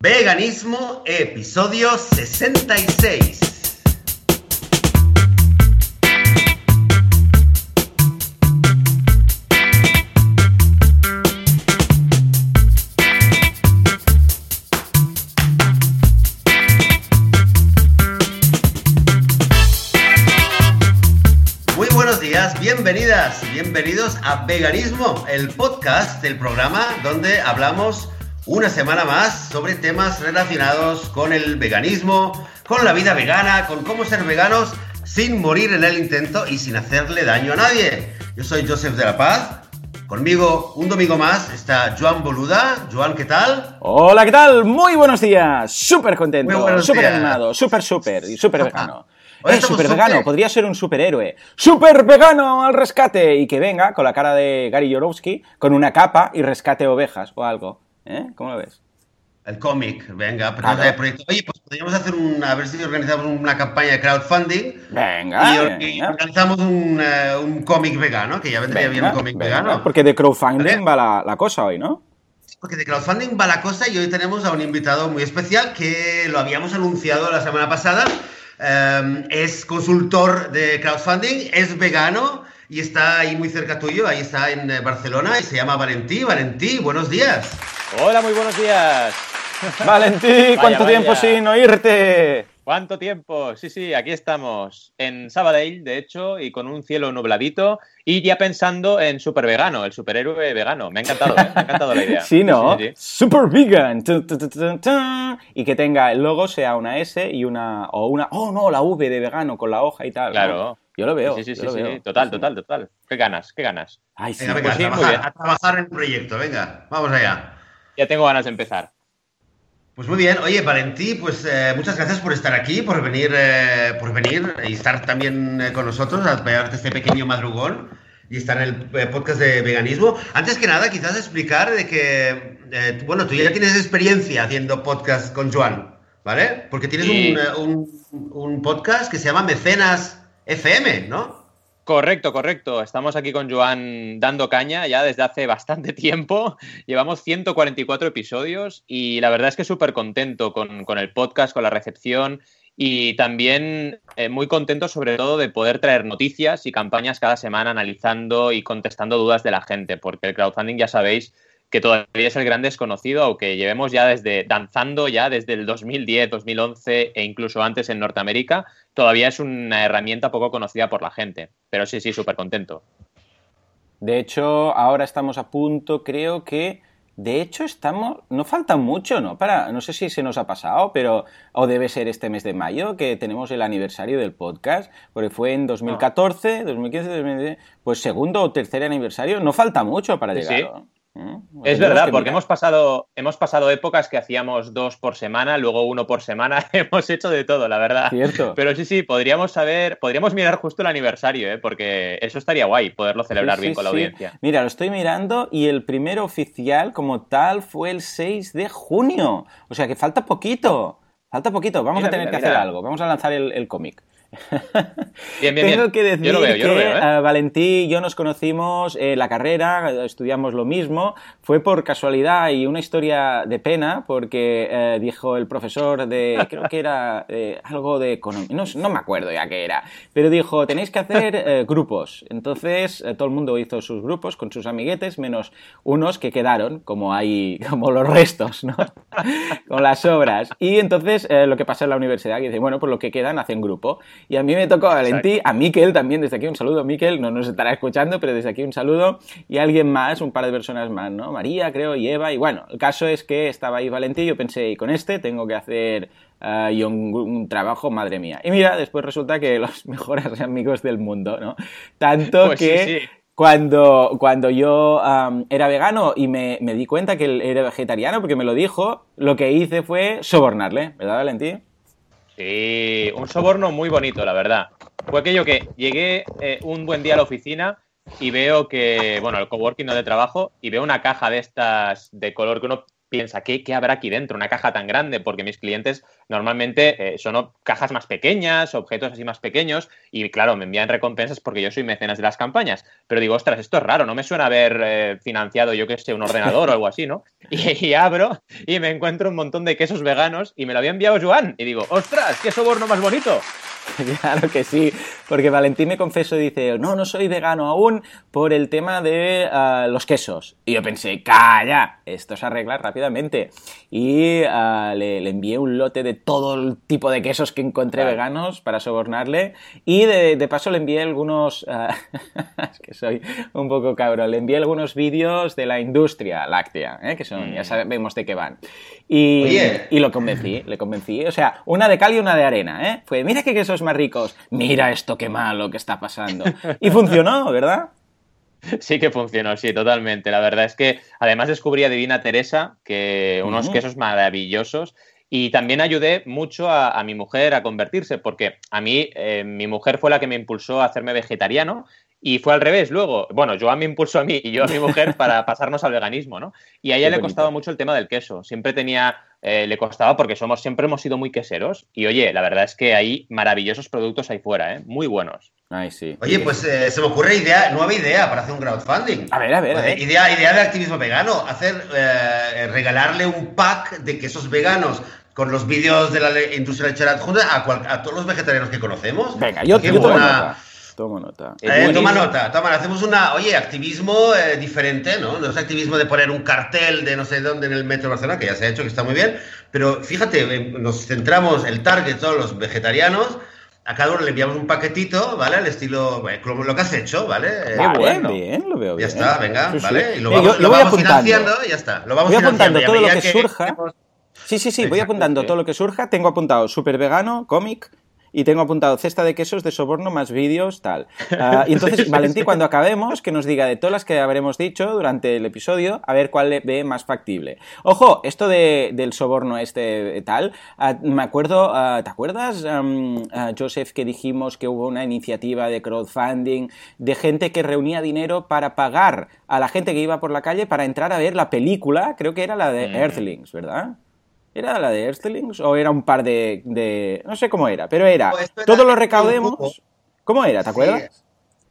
Veganismo, episodio 66. Muy buenos días, bienvenidas, bienvenidos a Veganismo, el podcast del programa donde hablamos una semana más sobre temas relacionados con el veganismo, con la vida vegana, con cómo ser veganos sin morir en el intento y sin hacerle daño a nadie. Yo soy Joseph de la Paz. Conmigo un domingo más está Joan Boluda. Joan, ¿qué tal? Hola, ¿qué tal? Muy buenos días. Súper contento, súper animado, súper, súper y súper vegano. Hoy Eh, estamos súper vegano, podría ser un superhéroe. ¡Súper vegano al rescate! Y que venga con la cara de Gary Yourofsky, con una capa y rescate ovejas o algo. ¿Eh? ¿Cómo lo ves? El cómic, venga, Claro. el proyecto. Oye, pues podríamos hacer una, a ver si organizamos una campaña de crowdfunding Venga, y, venga. organizamos un, eh, un cómic vegano, que ya vendría bien un cómic vegano. Porque de crowdfunding Vale. va la, la cosa hoy, ¿no? Porque de crowdfunding va la cosa y hoy tenemos a un invitado muy especial que lo habíamos anunciado la semana pasada. Eh, es consultor de crowdfunding, es vegano y está ahí muy cerca tuyo, ahí está en eh, Barcelona y se llama Valentí. Valentí, buenos días. Hola, muy buenos días. Valentí, ¿cuánto Vaya, tiempo vaya. sin oírte? ¿Cuánto tiempo? Sí, sí, aquí estamos en Sabadell, de hecho, y con un cielo nubladito y ya pensando en super vegano, el superhéroe vegano. Me ha encantado, ¿eh? me ha encantado la idea. Sí, ¿no? Sí, sí, sí. Super vegan. Tu, tu, tu, tu, tu. Y que tenga el logo sea una S y una. O una. Oh, no, la V de vegano con la hoja y tal. ¿no? Yo lo veo. Sí, sí, sí, sí, veo. total, Sí, total, total. Qué ganas, qué ganas. Ay, sí. Venga, venga, pues sí, a, muy trabajar, bien. a trabajar en el proyecto, venga, vamos allá. Ya tengo ganas de empezar. Pues muy bien, oye Valentí, pues eh, muchas gracias por estar aquí, por venir, eh, por venir y estar también eh, con nosotros, a pegarte este pequeño madrugón y estar en el eh, podcast de veganismo. Antes que nada, quizás explicar de que, eh, bueno, tú ya tienes experiencia haciendo podcast con Joan, ¿vale? Porque tienes Sí. un, un- un podcast que se llama Mecenas FM, ¿no? Correcto, correcto. Estamos aquí con Joan dando caña ya desde hace bastante tiempo. Llevamos 144 episodios y la verdad es que súper contento con, el podcast, con la recepción y también eh, muy contento sobre todo de poder traer noticias y campañas cada semana analizando y contestando dudas de la gente, porque el crowdfunding ya sabéis que todavía es el gran desconocido, aunque llevemos ya desde danzando ya desde el 2010, 2011 e incluso antes en Norteamérica, todavía es una herramienta poco conocida por la gente. Pero sí, sí, súper contento. De hecho, ahora estamos a punto, creo que. De hecho, estamos. No falta mucho, ¿no? Para. No sé si se nos ha pasado, pero. O debe ser este mes de mayo, que tenemos el aniversario del podcast. Porque fue en 2014, 2015, 2016. Pues segundo o tercer aniversario. No falta mucho para Sí, llegar. sí. Es verdad, que porque mirar. hemos pasado, hemos pasado épocas que hacíamos dos por semana, luego uno por semana, hemos hecho de todo, la verdad. Cierto. Pero sí, sí, podríamos saber, podríamos mirar justo el aniversario, ¿eh? porque eso estaría guay, poderlo celebrar Sí, bien sí, con la sí. audiencia. Mira, lo estoy mirando y el primero oficial como tal fue el 6 de junio. O sea que falta poquito. Falta poquito. Vamos Mira, a tener mira, que hacer algo. Vamos a lanzar el, el cómic. Bien, bien, Tengo bien. que decir yo lo veo, yo que lo veo, ¿eh? eh, Valentí y yo nos conocimos en la carrera, estudiamos lo mismo, fue por casualidad y una historia de pena, porque eh, dijo el profesor de, creo que era eh, algo de economía, no, no me acuerdo ya qué era, pero dijo, tenéis que hacer eh, grupos. Entonces eh, todo el mundo hizo sus grupos con sus amiguetes, menos unos que quedaron, como hay, como los restos, ¿no? con las obras. Y entonces eh, lo que pasa en la universidad, que dice, bueno, pues lo que quedan hacen grupo. Y a mí me tocó a Valentí, a Miquel también, desde aquí un saludo, Miquel, no nos estará escuchando, pero desde aquí un saludo, y alguien más, un par de personas más, ¿no? María, creo, y Eva, y bueno, el caso es que estaba ahí Valentí, yo pensé, y con este tengo que hacer yo un, un trabajo, madre mía. Y mira, después resulta que los mejores amigos del mundo, ¿no? Tanto Pues sí, que... sí. Cuando, cuando yo am, era vegano y me, me di cuenta que él era vegetariano porque me lo dijo, lo que hice fue sobornarle, ¿verdad, Valentín? Sí, un soborno muy bonito, la verdad. Fue aquello que llegué eh, un buen día a la oficina y veo que, bueno, el coworking no de trabajo, y veo una caja de estas de color que uno piensa, ¿qué, ¿qué, habrá aquí dentro? Una caja tan grande, porque mis clientes normalmente eh, son cajas más pequeñas, objetos así más pequeños, y claro, me envían recompensas porque yo soy mecenas de las campañas. Pero digo, ostras, esto es raro, no me suena haber eh, financiado, yo que sé, un ordenador o algo así, ¿no? Y, y, abro y me encuentro un montón de quesos veganos y me lo había enviado Joan. Y digo, ostras, qué soborno más bonito. Claro que sí, porque Valentín me confesó y dice, no, no soy vegano aún por el tema de uh, los quesos. Y yo pensé, calla, esto se arregla rápidamente. Y uh, le, le, envié un lote de todo el tipo de quesos que encontré claro. veganos para sobornarle. Y de, de, paso le envié algunos, uh, es que soy un poco cabrón, le envié algunos vídeos de la industria láctea, ¿eh? que son, mm. ya sabemos de qué van. Y, y, lo convencí, le convencí. O sea, una de cal y una de arena, ¿eh? Fue, mira qué quesos más ricos, mira esto qué malo que está pasando. Y funcionó, ¿verdad? Sí que funcionó, sí, totalmente. La verdad es que además descubrí a Divina Teresa, que unos uh -huh. quesos maravillosos. Y también ayudé mucho a, a, mi mujer a convertirse, porque a mí, eh, mi mujer fue la que me impulsó a hacerme vegetariano y fue al revés luego. Bueno, Joan me impulsó a mí y yo a mi mujer para pasarnos al veganismo, ¿no? Y a ella Qué le costaba mucho el tema del queso. Siempre tenía, eh, le costaba porque somos, siempre hemos sido muy queseros. Y oye, la verdad es que hay maravillosos productos ahí fuera, ¿eh? Muy buenos. Ay, sí. Oye, pues eh, se me ocurre idea, nueva idea para hacer un crowdfunding. A ver, a ver. A ver. Idea, idea de activismo vegano. Hacer, eh, regalarle un pack de quesos veganos con los vídeos de la industria lechera adjunta a, cual, a todos los vegetarianos que conocemos. Venga, yo, yo tomo nota. Tomo nota. Eh, toma nota, toma, hacemos una, oye, activismo eh, diferente, ¿no? No es activismo de poner un cartel de no sé dónde en el metro de Barcelona, que ya se ha hecho, que está muy bien, pero fíjate, eh, nos centramos, el target, todos los vegetarianos, a cada uno le enviamos un paquetito, ¿vale? Al estilo, como lo que has hecho, ¿vale? Ah, bueno. bien, lo veo bien. Ya está, venga, sí, ¿vale? Y lo vamos, yo, lo lo vamos financiando y ya está. Lo vamos voy apuntando todo lo que, que surja. Sí, sí, sí, voy apuntando todo lo que surja. Tengo apuntado super vegano, cómic, y tengo apuntado cesta de quesos de soborno más vídeos, tal. Uh, y entonces, Valentín, cuando acabemos, que nos diga de todas las que habremos dicho durante el episodio, a ver cuál le ve más factible. Ojo, esto de, del soborno este tal, uh, me acuerdo, uh, ¿te acuerdas, um, Joseph, que dijimos que hubo una iniciativa de crowdfunding de gente que reunía dinero para pagar a la gente que iba por la calle para entrar a ver la película, creo que era la de mm. Earthlings, ¿verdad? ¿Era la de Earthlings o era un par de, de... no sé cómo era, pero era, pues todo lo recaudemos... ¿Cómo era? ¿Te acuerdas? Sí.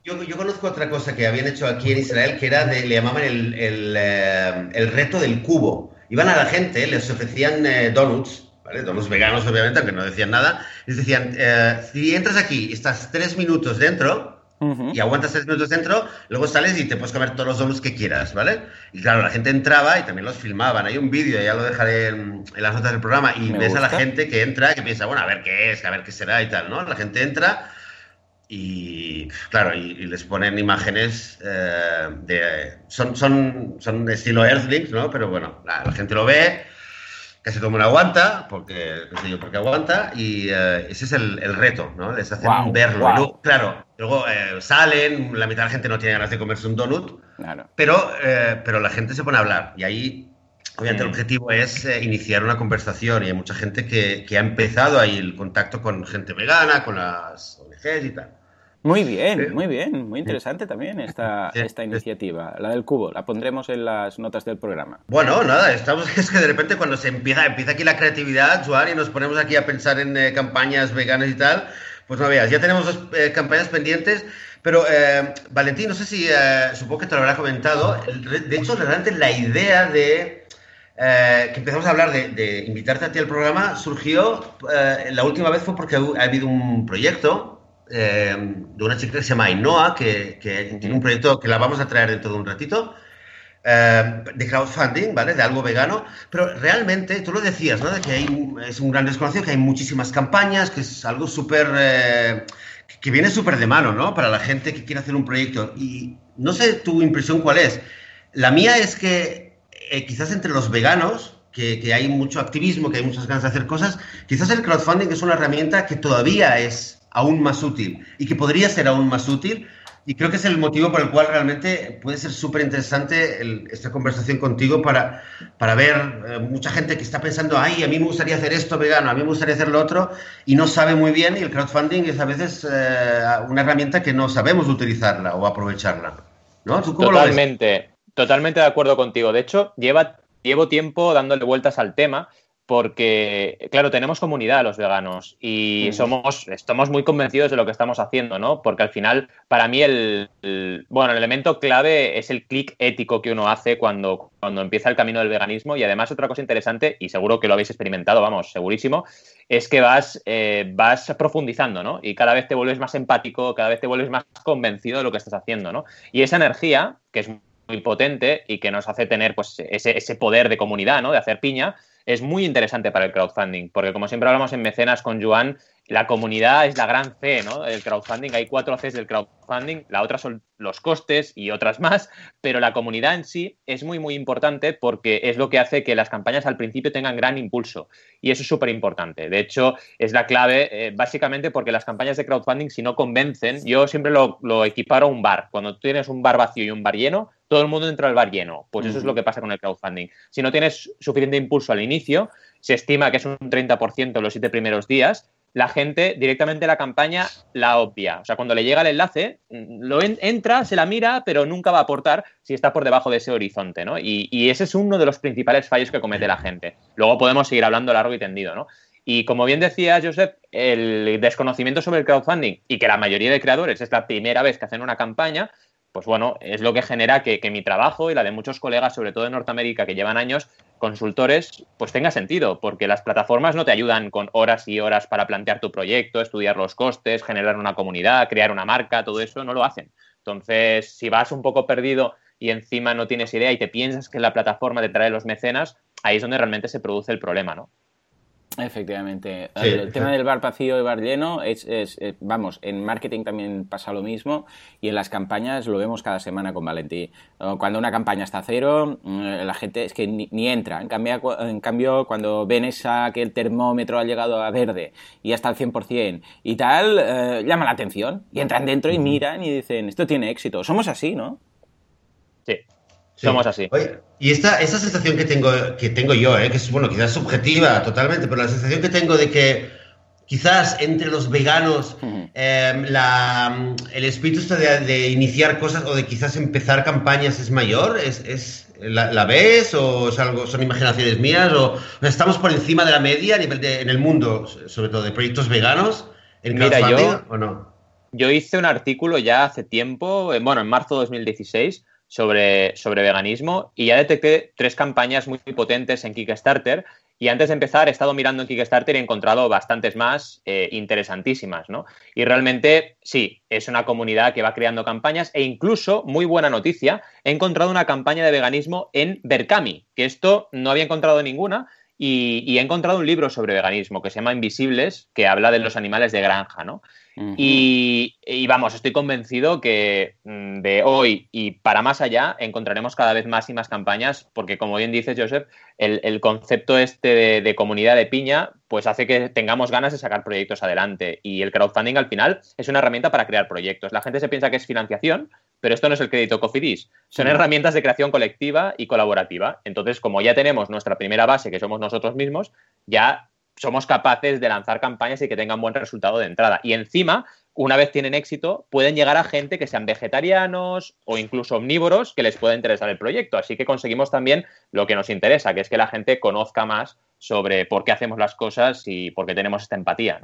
Yo, yo, conozco otra cosa que habían hecho aquí en Israel que era de, le llamaban el, el, eh, el reto del cubo. Iban a la gente, les ofrecían eh, donuts, ¿vale? Donuts veganos, obviamente, aunque no decían nada. Les decían, eh, si entras aquí, estás tres minutos dentro, Uh -huh. y aguantas tres minutos dentro, luego sales y te puedes comer todos los donuts que quieras, ¿vale? Y claro, la gente entraba y también los filmaban. Hay un vídeo, ya lo dejaré en, en, las notas del programa, y Me ves gusta. a la gente que entra, que piensa, bueno, a ver qué es, a ver qué será y tal, ¿no? La gente entra y, claro, y, y les ponen imágenes eh, de... Son, son, son de estilo Earthlings, ¿no? Pero bueno, la, la gente lo ve casi todo el mundo aguanta, porque, no sé yo, porque aguanta, y uh, ese es el, el, reto, ¿no? Les hacen wow, verlo. Wow. Luego, claro, luego eh, salen, la mitad de la gente no tiene ganas de comerse un donut, claro. pero, eh, pero la gente se pone a hablar, y ahí, obviamente, sí. el objetivo es eh, iniciar una conversación, y hay mucha gente que, que ha empezado ahí el contacto con gente vegana, con las ONGs y tal. Muy bien, muy bien, muy interesante también esta, esta iniciativa, la del cubo, la pondremos en las notas del programa. Bueno, nada, estamos, es que de repente cuando se empieza, empieza aquí la creatividad, Joan, y nos ponemos aquí a pensar en eh, campañas veganas y tal, pues no veas, ya tenemos dos eh, campañas pendientes, pero eh, Valentín, no sé si, eh, supongo que te lo habrá comentado, de hecho, realmente la idea de... Eh, que empezamos a hablar de, de, invitarte a ti al programa surgió, eh, la última vez fue porque ha habido un proyecto eh, de una chica que se llama Ainhoa, que, que, tiene un proyecto que la vamos a traer dentro de un ratito, eh, de crowdfunding, ¿vale? De algo vegano, pero realmente, tú lo decías, ¿no? De que hay, es un gran desconocido, que hay muchísimas campañas, que es algo súper... Eh, que viene súper de mano, ¿no? Para la gente que quiere hacer un proyecto. Y no sé tu impresión cuál es. La mía es que eh, quizás entre los veganos, que, que, hay mucho activismo, que hay muchas ganas de hacer cosas, quizás el crowdfunding es una herramienta que todavía es aún más útil y que podría ser aún más útil. Y creo que es el motivo por el cual realmente puede ser súper interesante esta conversación contigo para, para ver eh, mucha gente que está pensando, ay, a mí me gustaría hacer esto vegano, a mí me gustaría hacer lo otro, y no sabe muy bien, y el crowdfunding es a veces eh, una herramienta que no sabemos utilizarla o aprovecharla. ¿No? ¿Tú cómo Totalmente, totalmente de acuerdo contigo. De hecho, lleva llevo tiempo dándole vueltas al tema porque, claro, tenemos comunidad los veganos y somos, estamos muy convencidos de lo que estamos haciendo, ¿no? Porque al final, para mí, el, bueno, el elemento clave es el clic ético que uno hace cuando, cuando empieza el camino del veganismo y además otra cosa interesante, y seguro que lo habéis experimentado, vamos, segurísimo, es que vas, eh, vas profundizando, ¿no? Y cada vez te vuelves más empático, cada vez te vuelves más convencido de lo que estás haciendo, ¿no? Y esa energía, que es muy potente y que nos hace tener pues ese, ese poder de comunidad, ¿no? De hacer piña, es muy interesante para el crowdfunding, porque como siempre hablamos en mecenas con Joan, la comunidad es la gran C, ¿no? El crowdfunding, hay cuatro Cs del crowdfunding, la otra son los costes y otras más, pero la comunidad en sí es muy, muy importante porque es lo que hace que las campañas al principio tengan gran impulso y eso es súper importante. De hecho, es la clave, eh, básicamente porque las campañas de crowdfunding, si no convencen, yo siempre lo, lo equiparo a un bar. Cuando tienes un bar vacío y un bar lleno, todo el mundo entra al bar lleno. Pues eso es lo que pasa con el crowdfunding. Si no tienes suficiente impulso al inicio, se estima que es un 30% en los siete primeros días, la gente directamente la campaña la obvia. O sea, cuando le llega el enlace, lo entra, se la mira, pero nunca va a aportar si está por debajo de ese horizonte, ¿no? Y, y, ese es uno de los principales fallos que comete la gente. Luego podemos seguir hablando largo y tendido, ¿no? Y como bien decía Joseph, el desconocimiento sobre el crowdfunding y que la mayoría de creadores es la primera vez que hacen una campaña, pues bueno, es lo que genera que, mi trabajo y la de muchos colegas, sobre todo en Norteamérica, que llevan años, consultores, pues tenga sentido, porque las plataformas no te ayudan con horas y horas para plantear tu proyecto, estudiar los costes, generar una comunidad, crear una marca, todo eso no lo hacen. Entonces, si vas un poco perdido y encima no tienes idea y te piensas que la plataforma te trae los mecenas, ahí es donde realmente se produce el problema, ¿no? Efectivamente. el tema del bar vacío y bar lleno es, es, eh, vamos, en marketing también pasa lo mismo y en las campañas lo vemos cada semana con Valentí. Cuando una campaña está a cero, mm, la gente es que ni, entra. En cambio, en cambio, cuando ven esa que el termómetro ha llegado a verde y hasta al 100% y tal, eh, llama la atención y entran dentro y miran y dicen, esto tiene éxito. Somos así, ¿no? Sí, somos así. y esta, esta sensación que tengo, que tengo yo, eh, que es, bueno, quizás subjetiva totalmente, pero la sensación que tengo de que quizás entre los veganos em, la, el espíritu de, de, iniciar cosas o de quizás empezar campañas es mayor, es, es ¿la, ves o es algo, son imaginaciones mías o, estamos por encima de la media a nivel de, en el mundo, sobre todo de proyectos veganos, en Mira, yo, o no? Yo hice un artículo ya hace tiempo, bueno, en marzo de 2016, sobre, sobre veganismo y ya detecté tres campañas muy potentes en Kickstarter y antes de empezar he estado mirando en Kickstarter y he encontrado bastantes más eh, interesantísimas, ¿no? Y realmente sí, es una comunidad que va creando campañas e incluso, muy buena noticia, he encontrado una campaña de veganismo en Berkami, que esto no había encontrado ninguna y, y he encontrado un libro sobre veganismo que se llama Invisibles, que habla de los animales de granja, ¿no? Y, vamos, estoy convencido que mm, de hoy y para más allá encontraremos cada vez más y más campañas, porque como bien dices, Joseph, el, concepto este de, comunidad de piña, pues hace que tengamos ganas de sacar proyectos adelante. Y el crowdfunding al final es una herramienta para crear proyectos. La gente se piensa que es financiación, pero esto no es el crédito Cofidis. Son herramientas de creación colectiva y colaborativa. Entonces, como ya tenemos nuestra primera base, que somos nosotros mismos, ya somos capaces de lanzar campañas y que tengan buen resultado de entrada. Y encima, una vez tienen éxito, pueden llegar a gente que sean vegetarianos o incluso omnívoros que les pueda interesar el proyecto. Así que conseguimos también lo que nos interesa, que es que la gente conozca más sobre por qué hacemos las cosas y por qué tenemos esta empatía.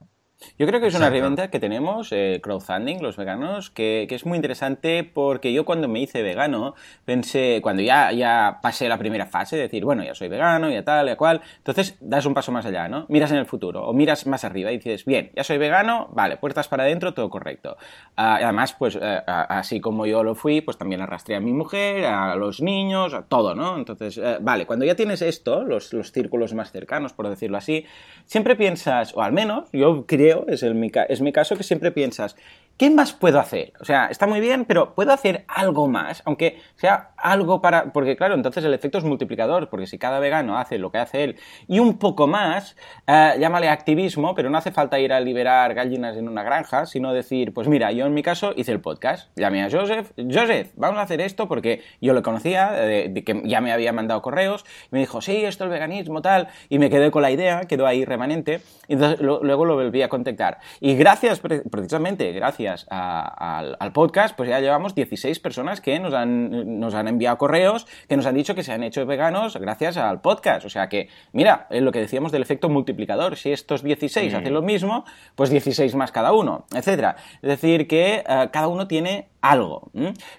Yo creo que es una herramienta que tenemos, eh, crowdfunding, los veganos, que, que, es muy interesante porque yo cuando me hice vegano, pensé, cuando ya, ya pasé la primera fase, de decir, bueno, ya soy vegano, ya tal, ya cual, entonces das un paso más allá, ¿no? Miras en el futuro o miras más arriba y dices, bien, ya soy vegano, vale, puertas para adentro, todo correcto. Uh, además, pues uh, así como yo lo fui, pues también arrastré a mi mujer, a los niños, a todo, ¿no? Entonces, uh, vale, cuando ya tienes esto, los, los círculos más cercanos, por decirlo así, siempre piensas, o al menos yo creo es, el, es mi caso, que siempre piensas, ¿qué más puedo hacer? O sea, está muy bien, pero ¿puedo hacer algo más? Aunque sea algo para... Porque claro, entonces el efecto es multiplicador, porque si cada vegano hace lo que hace él y un poco más, eh, llámale activismo, pero no hace falta ir a liberar gallinas en una granja, sino decir, pues mira, yo en mi caso hice el podcast, llamé a Joseph, Joseph, vamos a hacer esto porque yo lo conocía, de, que ya me había mandado correos, y me dijo, sí, esto es veganismo, tal, y me quedé con la idea, quedó ahí remanente, y entonces luego lo volví a contactar. Y gracias, precisamente, gracias gracias al, podcast, pues ya llevamos 16 personas que nos han, nos han enviado correos, que nos han dicho que se han hecho veganos gracias al podcast. O sea que, mira, es lo que decíamos del efecto multiplicador. Si estos 16 hacen lo mismo, pues 16 más cada uno, etcétera. Es decir, que eh, cada uno tiene algo,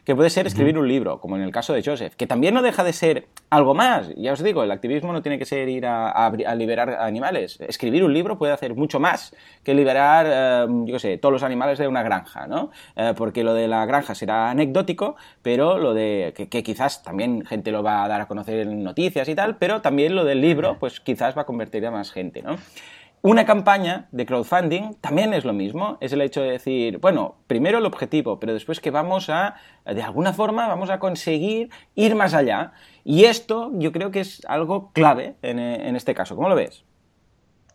que puede ser escribir un libro, como en el caso de Joseph, que también no deja de ser algo más. Ya os digo, el activismo no tiene que ser ir a, liberar animales. Escribir un libro puede hacer mucho más que liberar, eh, yo sé, todos los animales de una granja, ¿no? Eh, porque lo de la granja será anecdótico, pero lo de que, que, quizás también gente lo va a dar a conocer en noticias y tal, pero también lo del libro, pues quizás va a convertir a más gente, ¿no? Una campaña de crowdfunding también es lo mismo, es el hecho de decir, bueno, primero el objetivo, pero después que vamos a, de alguna forma, vamos a conseguir ir más allá. Y esto yo creo que es algo clave en, este caso. ¿Cómo lo ves?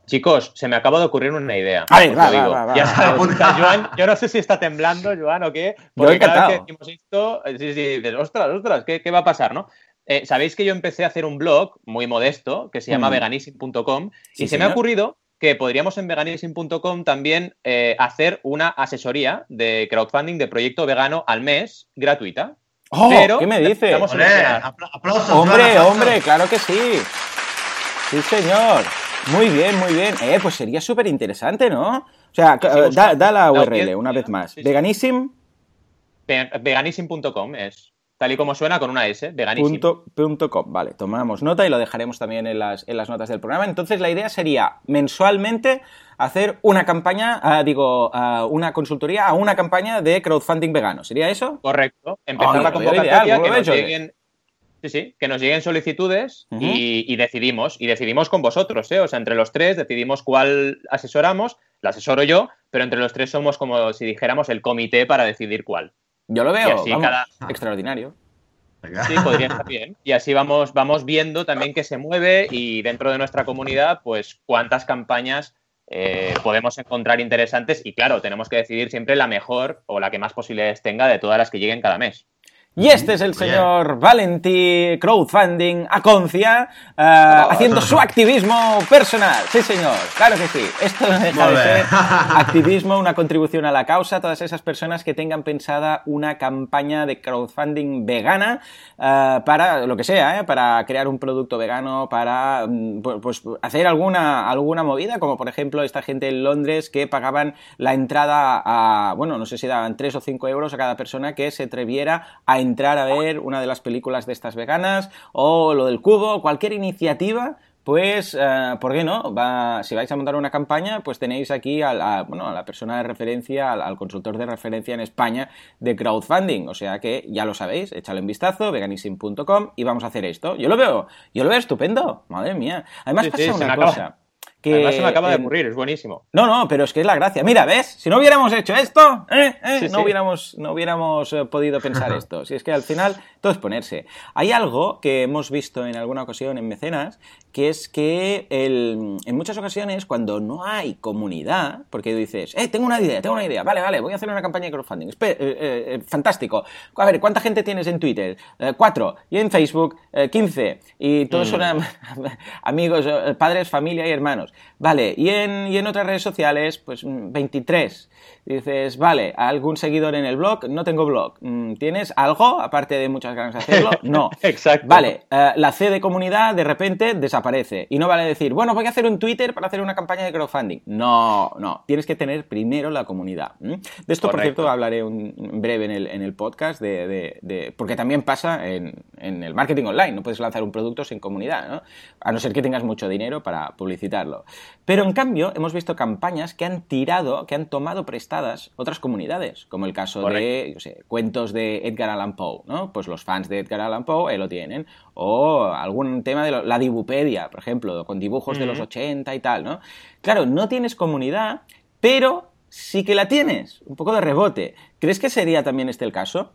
Chicos, se me acaba de ocurrir una idea. A ver, va, va, va, ya Joan, yo no sé si está temblando, Joan, o qué. Porque cada vez que decimos esto, sí, sí, dices, ostras, ostras, ¿qué, va a pasar, no? Eh, Sabéis que yo empecé a hacer un blog muy modesto que se llama mm. y se me ha ocurrido que podríamos en veganism.com también eh, hacer una asesoría de crowdfunding de proyecto vegano al mes gratuita. Oh, ¿Qué me dices? Hombre, aplausos. Hombre, hombre, claro que sí. Sí, señor. Muy bien, muy bien. Eh, pues sería súper interesante, ¿no? O sea, da, la URL una vez más. Veganism. Veganism.com es. Tal y como suena con una S, veganismo. Punto, vale, tomamos nota y lo dejaremos también en las, en las notas del programa. Entonces la idea sería mensualmente hacer una campaña, ah, digo, ah, una consultoría a una campaña de crowdfunding vegano. ¿Sería eso? Correcto. Empezar la convocatoria, que nos lleguen, sí, sí, que nos lleguen solicitudes y, decidimos. Y decidimos con vosotros, ¿eh? O sea, entre los tres decidimos cuál asesoramos. La asesoro yo, pero entre los tres somos como si dijéramos el comité para decidir cuál. Yo lo veo extraordinario. Sí, podría estar bien. Y así vamos, vamos viendo también que se mueve y dentro de nuestra comunidad, pues cuántas campañas eh, podemos encontrar interesantes. Y claro, tenemos que decidir siempre la mejor o la que más posibilidades tenga de todas las que lleguen cada mes. Y este es el señor Valenti Crowdfunding Aconcia uh, haciendo su activismo personal. Sí, señor, claro que sí. Esto no deja de ser activismo, una contribución a la causa. Todas esas personas que tengan pensada una campaña de crowdfunding vegana uh, para lo que sea, ¿eh? para crear un producto vegano, para mm, pues, hacer alguna, alguna movida, como por ejemplo esta gente en Londres que pagaban la entrada a, bueno, no sé si daban 3 o 5 euros a cada persona que se atreviera a entrar a ver una de las películas de estas veganas o lo del cubo, cualquier iniciativa pues, eh, ¿por qué no? Va, si vais a montar una campaña, pues tenéis aquí a, bueno, a la persona de referencia, al, consultor de referencia en España de crowdfunding. O sea que ya lo sabéis, échale un vistazo, veganism.com y vamos a hacer esto. Yo lo veo, yo lo veo estupendo, madre mía. Además pasa una cosa. Que, Además se me acaba de ocurrir, es buenísimo. No, no, pero es que es la gracia. Mira, ¿ves? Si no hubiéramos hecho esto, ¿eh? ¿Eh? no, Hubiéramos, no hubiéramos eh, podido pensar esto. Si es que al final todo es ponerse. Hay algo que hemos visto en alguna ocasión en Mecenas, que es que el, en muchas ocasiones cuando no hay comunidad, porque dices, eh, tengo una idea, tengo una idea, vale, vale, voy a hacer una campaña de crowdfunding. fantástico. A ver, ¿cuánta gente tienes en Twitter? cuatro. Y en Facebook, quince. Y todos mm. son amigos, padres, familia y hermanos. Vale, y en, y en otras redes sociales, pues 23. Mm, dices, vale, algún seguidor en el blog, no tengo blog. Mm, ¿Tienes algo, aparte de muchas ganas de hacerlo? No. Exacto. Vale, eh, la C de comunidad de repente desaparece. Y no vale decir, bueno, voy a hacer un Twitter para hacer una campaña de crowdfunding. No, no. Tienes que tener primero la comunidad. De esto, por cierto, hablaré un, breve en el, en el podcast, de, porque también pasa en, en el marketing online. No puedes lanzar un producto sin comunidad, ¿no? A no ser que tengas mucho dinero para publicitarlo. Pero en cambio, hemos visto campañas que han tirado, que han tomado prestadas otras comunidades, como el caso de, yo sé, cuentos de Edgar Allan Poe, ¿no? Pues los fans de Edgar Allan Poe lo tienen. O algún tema de la Dibupedia, por ejemplo, con dibujos de los 80 y tal, ¿no? Claro, no tienes comunidad, pero sí que la tienes. Un poco de rebote. ¿Crees que sería también este el caso?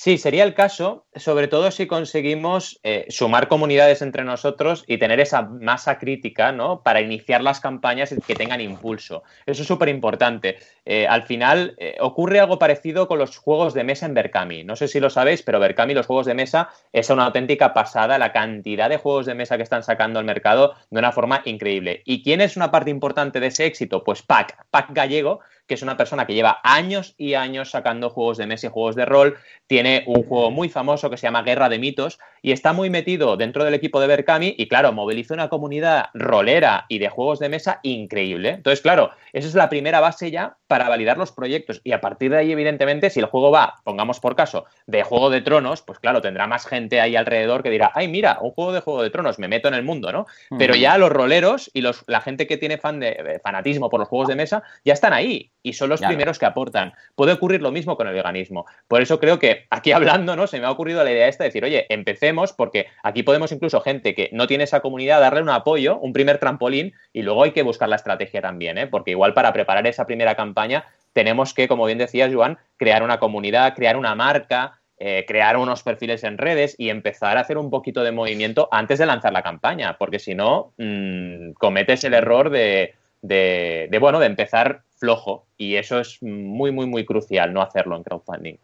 Sí, sería el caso, sobre todo si conseguimos eh, sumar comunidades entre nosotros y tener esa masa crítica, ¿no? Para iniciar las campañas que tengan impulso. Eso es súper importante. Eh, al final eh, ocurre algo parecido con los juegos de mesa en Berkami. No sé si lo sabéis, pero Berkami, los juegos de mesa, es una auténtica pasada la cantidad de juegos de mesa que están sacando al mercado de una forma increíble. ¿Y quién es una parte importante de ese éxito? Pues PAC, PAC Gallego, que es una persona que lleva años y años sacando juegos de mesa y juegos de rol. Tiene un juego muy famoso que se llama Guerra de Mitos y está muy metido dentro del equipo de Berkami y, claro, moviliza una comunidad rolera y de juegos de mesa increíble. Entonces, claro, esa es la primera base ya para validar los proyectos y a partir de ahí, evidentemente, si el juego va, pongamos por caso, de Juego de Tronos, pues claro, tendrá más gente ahí alrededor que dirá, ay, mira, un juego de Juego de Tronos, me meto en el mundo, ¿no? Pero ya los roleros y los, la gente que tiene fan de, fanatismo por los juegos de mesa ya están ahí y son los primeros que aportan. Puede ocurrir lo mismo con el veganismo. Por eso creo que aquí hablando, ¿no? Se me ha ocurrido la idea esta de decir, oye, empecemos porque aquí podemos incluso gente que no tiene esa comunidad darle un apoyo, un primer trampolín y luego hay que buscar la estrategia también, ¿eh? Porque igual para preparar esa primera campaña tenemos que, como bien decías, Joan, crear una comunidad, crear una marca, eh, crear unos perfiles en redes y empezar a hacer un poquito de movimiento antes de lanzar la campaña, porque si no, mmm, cometes el error de, de, bueno, de empezar flojo y eso es muy, muy, muy crucial, no hacerlo en crowdfunding.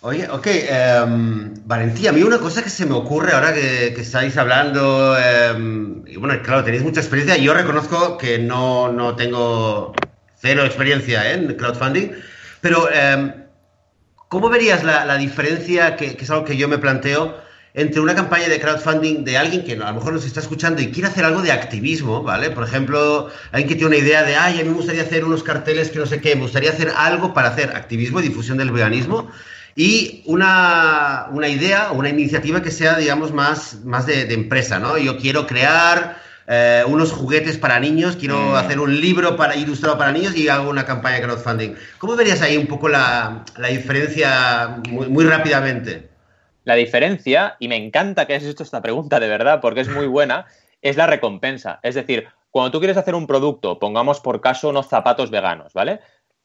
Oye, ok, um, Valentía, a mí una cosa que se me ocurre ahora que, estáis hablando, um, y bueno, claro, tenéis mucha experiencia, yo reconozco que no, no tengo cero experiencia en crowdfunding, pero um, ¿cómo verías la, la diferencia, que, es algo que yo me planteo, entre una campaña de crowdfunding de alguien que a lo mejor nos está escuchando y quiere hacer algo de activismo, ¿vale? Por ejemplo, alguien que tiene una idea de, ay, a mí me gustaría hacer unos carteles que no sé qué, me gustaría hacer algo para hacer activismo y difusión del veganismo y una, una idea, una iniciativa que sea, digamos, más, más de, de empresa, ¿no? Yo quiero crear eh, unos juguetes para niños, quiero mm. hacer un libro para, ilustrado para niños y hago una campaña de crowdfunding. ¿Cómo verías ahí un poco la, la diferencia muy, muy rápidamente? La diferencia, y me encanta que hayas hecho esta pregunta de verdad, porque es muy buena, es la recompensa. Es decir, cuando tú quieres hacer un producto, pongamos por caso unos zapatos veganos, ¿vale?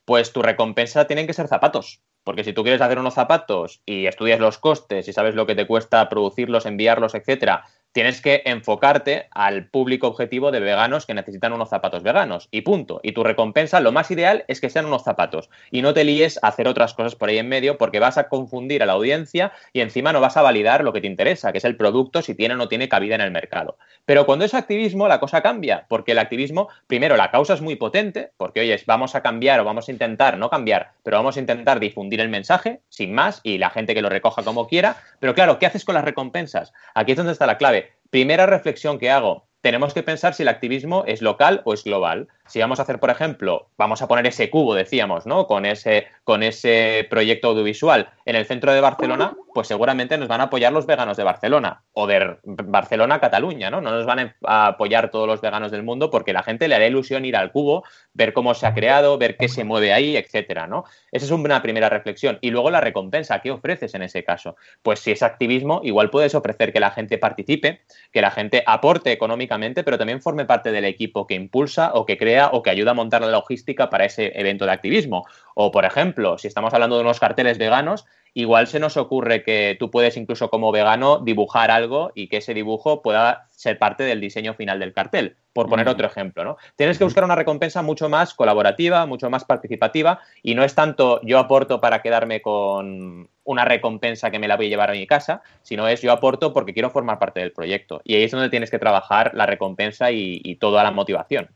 Pues tu recompensa tienen que ser zapatos. Porque si tú quieres hacer unos zapatos y estudias los costes y sabes lo que te cuesta producirlos, enviarlos, etcétera, tienes que enfocarte al público objetivo de veganos que necesitan unos zapatos veganos y punto. Y tu recompensa, lo más ideal es que sean unos zapatos y no te líes a hacer otras cosas por ahí en medio porque vas a confundir a la audiencia y encima no vas a validar lo que te interesa, que es el producto si tiene o no tiene cabida en el mercado. Pero cuando es activismo, la cosa cambia, porque el activismo, primero, la causa es muy potente, porque oye, vamos a cambiar o vamos a intentar, no cambiar, pero vamos a intentar difundir el mensaje, sin más, y la gente que lo recoja como quiera. Pero claro, ¿qué haces con las recompensas? Aquí es donde está la clave Primera reflexión que hago, tenemos que pensar si el activismo es local o es global. Si vamos a hacer, por ejemplo, vamos a poner ese cubo, decíamos, ¿no? Con ese, con ese proyecto audiovisual en el centro de Barcelona, pues seguramente nos van a apoyar los veganos de Barcelona o de Barcelona Cataluña, ¿no? No nos van a apoyar todos los veganos del mundo porque la gente le hará ilusión ir al cubo, ver cómo se ha creado, ver qué se mueve ahí, etcétera, ¿no? Esa es una primera reflexión. Y luego la recompensa, ¿qué ofreces en ese caso? Pues si es activismo, igual puedes ofrecer que la gente participe, que la gente aporte económicamente, pero también forme parte del equipo que impulsa o que o que ayuda a montar la logística para ese evento de activismo. O, por ejemplo, si estamos hablando de unos carteles veganos, igual se nos ocurre que tú puedes incluso como vegano dibujar algo y que ese dibujo pueda ser parte del diseño final del cartel, por poner otro ejemplo, ¿no? Tienes que buscar una recompensa mucho más colaborativa, mucho más participativa y no es tanto yo aporto para quedarme con una recompensa que me la voy a llevar a mi casa, sino es yo aporto porque quiero formar parte del proyecto. Y ahí es donde tienes que trabajar la recompensa y, y toda la motivación.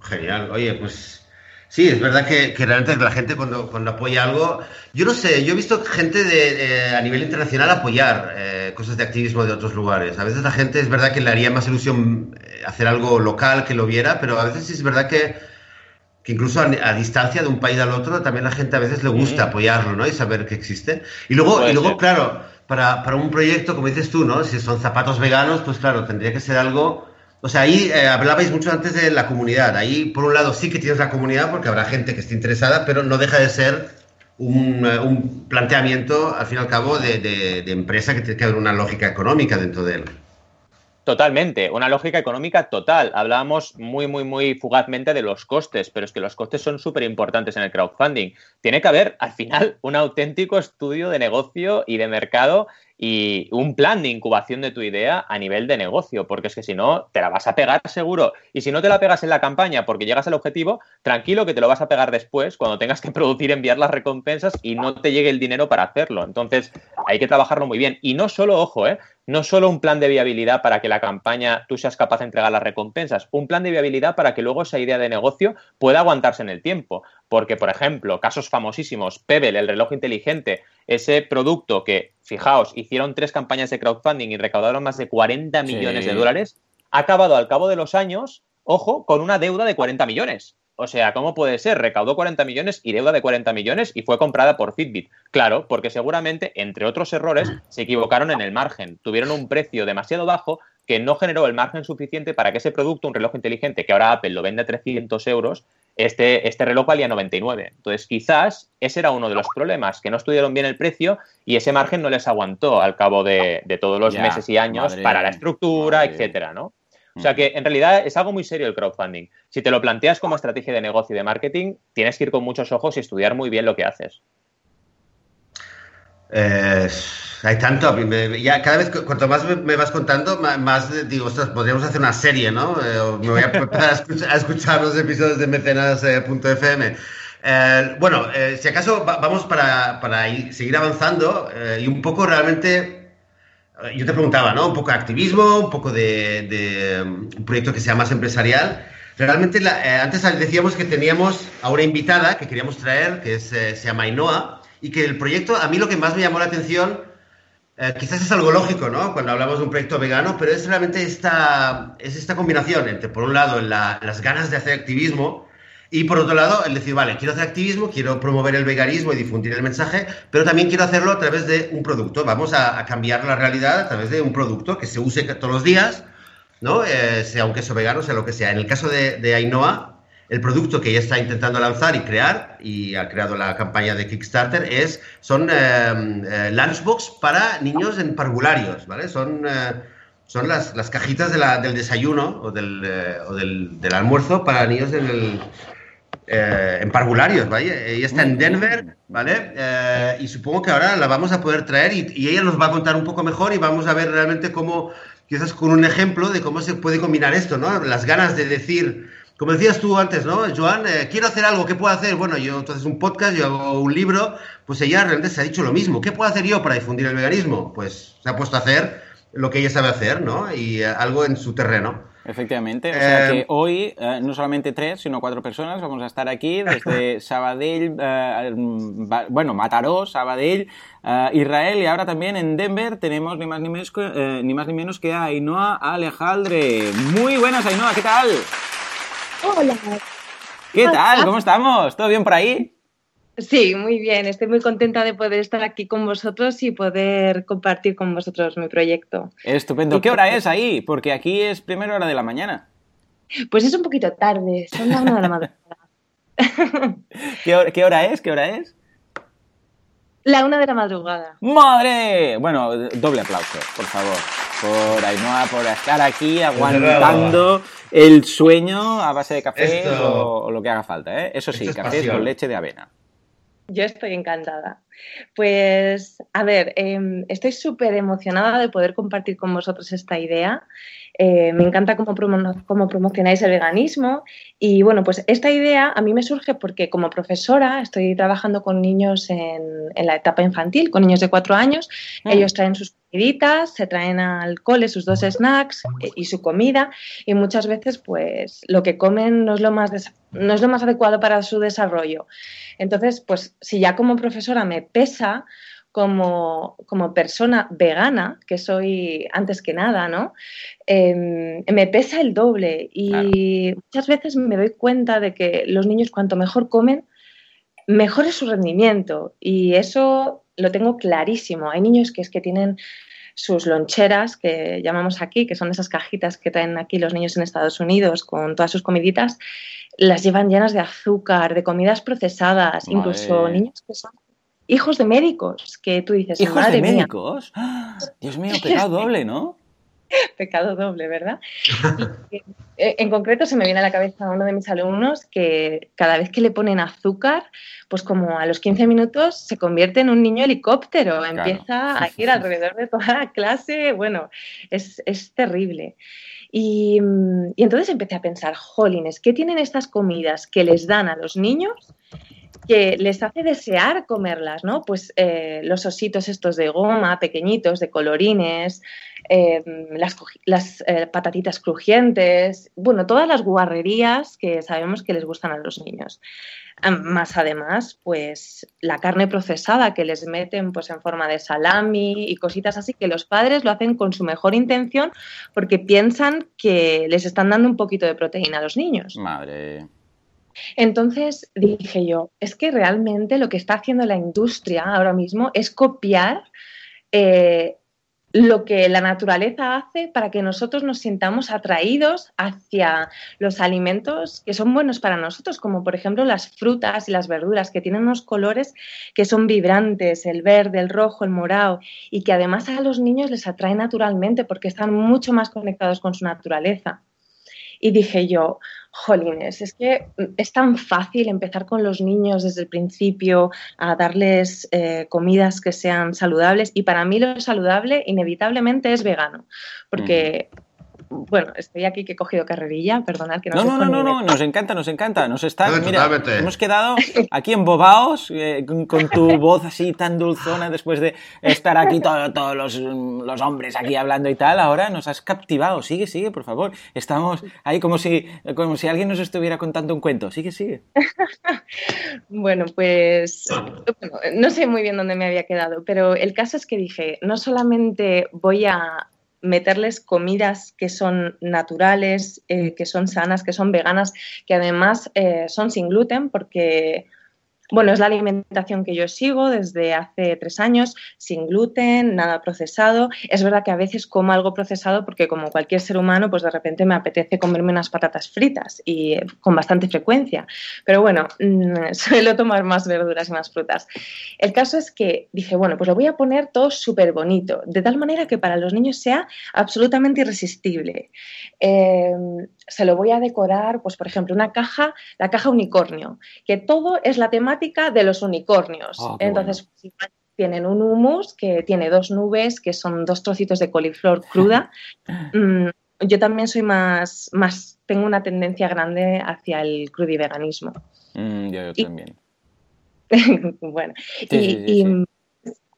Genial. Oye, pues Sí, es verdad que, que, realmente la gente cuando, cuando apoya algo, yo no sé, yo he visto gente de, eh, a nivel internacional apoyar eh, cosas de activismo de otros lugares. A veces la gente es verdad que le haría más ilusión eh, hacer algo local que lo viera, pero a veces es verdad que, que incluso a, a, distancia de un país al otro también la gente a veces le gusta apoyarlo, ¿no? Y saber que existe. Y luego, y luego claro, para, para un proyecto, como dices tú, ¿no? Si son zapatos veganos, pues claro, tendría que ser algo o sea, ahí eh, hablabais mucho antes de la comunidad. Ahí, por un lado, sí que tienes la comunidad porque habrá gente que esté interesada, pero no deja de ser un, eh, un planteamiento, al fin y al cabo, de, de, de, empresa que tiene que haber una lógica económica dentro de él. Totalmente, una lógica económica total. Hablábamos muy, muy, muy fugazmente de los costes, pero es que los costes son súper importantes en el crowdfunding. Tiene que haber, al final, un auténtico estudio de negocio y de mercado y un plan de incubación de tu idea a nivel de negocio, porque es que si no, te la vas a pegar seguro. Y si no te la pegas en la campaña porque llegas al objetivo, tranquilo que te lo vas a pegar después cuando tengas que producir, enviar las recompensas y no te llegue el dinero para hacerlo. Entonces, hay que trabajarlo muy bien. Y no solo, ojo, ¿eh? no solo un plan de viabilidad para que la campaña tú seas capaz de entregar las recompensas, un plan de viabilidad para que luego esa idea de negocio pueda aguantarse en el tiempo. Porque, por ejemplo, casos famosísimos, Pebble, el reloj inteligente, ese producto que, fijaos, hicieron tres campañas de crowdfunding y recaudaron más de 40 millones de dólares, ha acabado al cabo de los años, ojo, con una deuda de 40 millones. O sea, ¿cómo puede ser? Recaudó 40 millones y deuda de 40 millones y fue comprada por Fitbit. Claro, porque seguramente, entre otros errores, se equivocaron en el margen. Tuvieron un precio demasiado bajo que no generó el margen suficiente para que ese producto, un reloj inteligente, que ahora Apple lo vende a 300 euros, este, este reloj valía 99. Entonces, quizás ese era uno de los problemas, que no estudiaron bien el precio y ese margen no les aguantó al cabo de, todos los meses y años para la estructura, etcétera, ¿no? O sea que en realidad es algo muy serio el crowdfunding. Si te lo planteas como estrategia de negocio y de marketing, tienes que ir con muchos ojos y estudiar muy bien lo que haces. Eh, hay tanto, ya cada vez cuanto más me, vas contando, más, digo, ostras, podríamos hacer una serie, ¿no? Eh, me voy a empezar a escuchar, los episodios de mecenas.fm. Eh, bueno, si acaso vamos para, para seguir avanzando y un poco realmente yo te preguntaba, ¿no? Un poco de activismo, un poco de, um, un proyecto que sea más empresarial. Realmente, eh, antes decíamos que teníamos a una invitada que queríamos traer, que es, eh, se llama Ainhoa, y que el proyecto, a mí lo que más me llamó la atención, eh, quizás es algo lógico, ¿no? Cuando hablamos de un proyecto vegano, pero es realmente esta, es esta combinación entre, por un lado, las ganas de hacer activismo, y por otro lado, el decir, vale, quiero hacer activismo, quiero promover el veganismo y difundir el mensaje, pero también quiero hacerlo a través de un producto. Vamos a, cambiar la realidad a través de un producto que se use todos los días, ¿no? Eh, sea un queso vegano, sea lo que sea. En el caso de, de Ainhoa, el producto que ella está intentando lanzar y crear, y ha creado la campaña de Kickstarter, es, son eh, eh, lunchbox para niños en parvularios, ¿vale? Son son las, las cajitas de la, del desayuno o, del, o del, del, almuerzo para niños en el, eh, en parvularios, ¿vale? Ella está en Denver, ¿vale? Eh, y supongo que ahora la vamos a poder traer y, ella nos va a contar un poco mejor y vamos a ver realmente cómo, quizás con un ejemplo de cómo se puede combinar esto, ¿no? Las ganas de decir, como decías tú antes, ¿no? Joan, eh, quiero hacer algo, ¿qué puedo hacer? Bueno, yo entonces un podcast, yo hago un libro, pues ella realmente se ha dicho lo mismo. ¿Qué puedo hacer yo para difundir el veganismo? Pues se ha puesto a hacer lo que ella sabe hacer, ¿no? Y algo en su terreno. Efectivamente, o sea que em, hoy eh, no solamente tres, sino cuatro personas vamos a estar aquí desde Sabadell, eh, bueno, Mataró, Sabadell, eh, Israel y ahora también en Denver tenemos ni más ni menos que, ni más ni menos que a Ainhoa Alejandre. Muy buenas Ainhoa, ¿qué tal? Hola. ¿Qué tal? ¿Cómo estamos? ¿Todo bien por ahí? Sí, muy bien. Estoy muy contenta de poder estar aquí con vosotros y poder compartir con vosotros mi proyecto. Estupendo. ¿Qué hora es ahí? Porque aquí es primera hora de la mañana. Pues es un poquito tarde, son las una de la madrugada. ¿Qué, hora, ¿Qué hora es? ¿Qué hora es? La una de la madrugada. ¡Madre! Bueno, doble aplauso, por favor. Por Ainhoa, por estar aquí aguantando el sueño a base de café o, lo que haga falta. ¿eh? Eso sí, café con leche de avena. Yo estoy encantada. Pues, a ver, em, estoy súper emocionada de poder compartir con vosotros esta idea. Eh, me encanta cómo, cómo, promocionáis el veganismo. Y bueno, pues esta idea a mí me surge porque como profesora estoy trabajando con niños en, en la etapa infantil, con niños de cuatro años. Mm. Ellos traen sus comiditas, se traen al cole sus dos snacks eh, y su comida. Y muchas veces, pues, lo que comen no es lo más, no es lo más adecuado para su desarrollo. Entonces, pues si ya como profesora me pesa como, persona vegana, que soy antes que nada, ¿no? Em, me pesa el doble y muchas veces me doy cuenta de que los niños cuanto mejor comen, mejor es su rendimiento y eso lo tengo clarísimo. Hay niños que es que tienen sus loncheras, que llamamos aquí, que son esas cajitas que traen aquí los niños en Estados Unidos con todas sus comiditas, las llevan llenas de azúcar, de comidas procesadas, incluso niños que son hijos de médicos, que tú dices, ¿Hijos de médicos? Dios mío, pecado doble, ¿no? Pecado doble, ¿verdad? Eh, en concreto se me viene a la cabeza uno de mis alumnos que cada vez que le ponen azúcar, pues como a los 15 minutos se convierte en un niño helicóptero, empieza a ir alrededor de toda la clase, bueno, es, terrible. Y, y, entonces empecé a pensar, jolines, ¿qué tienen estas comidas que les dan a los niños que les hace desear comerlas, ¿no? Pues eh, los ositos estos de goma, pequeñitos, de colorines, eh, las, eh, patatitas crujientes, bueno, todas las guarrerías que sabemos que les gustan a los niños. Más además, pues la carne procesada que les meten pues en forma de salami y cositas así, que los padres lo hacen con su mejor intención porque piensan que les están dando un poquito de proteína a los niños. Madre. Entonces dije yo, es que realmente lo que está haciendo la industria ahora mismo es copiar eh, lo que la naturaleza hace para que nosotros nos sintamos atraídos hacia los alimentos que son buenos para nosotros, como por ejemplo las frutas y las verduras, que tienen unos colores que son vibrantes, el verde, el rojo, el morado, y que además a los niños les atrae naturalmente porque están mucho más conectados con su naturaleza. Y dije yo, jolines, es que es tan fácil empezar con los niños desde el principio a darles eh, comidas que sean saludables y para mí lo saludable inevitablemente es vegano, porque bueno, estoy aquí que he cogido carrerilla, perdonad que no No, no, no, no, nos encanta, nos encanta, nos está, mira, hemos quedado aquí embobados eh, con, tu voz así tan dulzona después de estar aquí todos los, los, hombres aquí hablando y tal, ahora nos has captivado, sigue, sigue, por favor, estamos ahí como si, como si alguien nos estuviera contando un cuento, sigue, sigue. bueno, pues no sé muy bien dónde me había quedado, pero el caso es que dije, no solamente voy a meterles comidas que son naturales, eh, que son sanas, que son veganas, que además eh, son sin gluten, porque bueno, es la alimentación que yo sigo desde hace tres años, sin gluten, nada procesado. Es verdad que a veces como algo procesado porque como cualquier ser humano, pues de repente me apetece comerme unas patatas fritas y eh, con bastante frecuencia. Pero bueno, mm, suelo tomar más verduras y más frutas. El caso es que dije, bueno, pues lo voy a poner todo súper bonito, de tal manera que para los niños sea absolutamente irresistible. Em, se lo voy a decorar, pues por ejemplo, una caja, la caja unicornio, que todo es la temática de los unicornios. Ah, Entonces, tienen un humus que tiene dos nubes, que son dos trocitos de coliflor cruda. Mm, yo también soy más, más, tengo una tendencia grande hacia el crudiveganismo. Mm, yo, también. bueno, y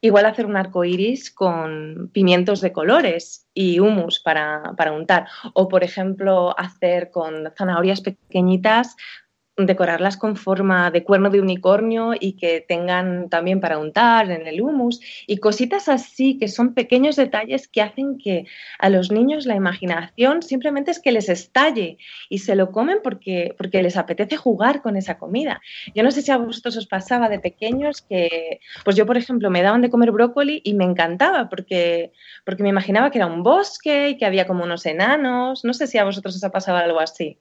Igual hacer un arco iris con pimientos de colores y humus para, para untar. O, por ejemplo, hacer con zanahorias pequeñitas decorarlas con forma de cuerno de unicornio y que tengan también para untar en el humus y cositas así que son pequeños detalles que hacen que a los niños la imaginación simplemente es que les estalle y se lo comen porque, porque les apetece jugar con esa comida. Yo no sé si a vosotros os pasaba de pequeños que, pues yo por ejemplo me daban de comer brócoli y me encantaba porque, porque me imaginaba que era un bosque y que había como unos enanos. No sé si a vosotros os ha pasado algo así.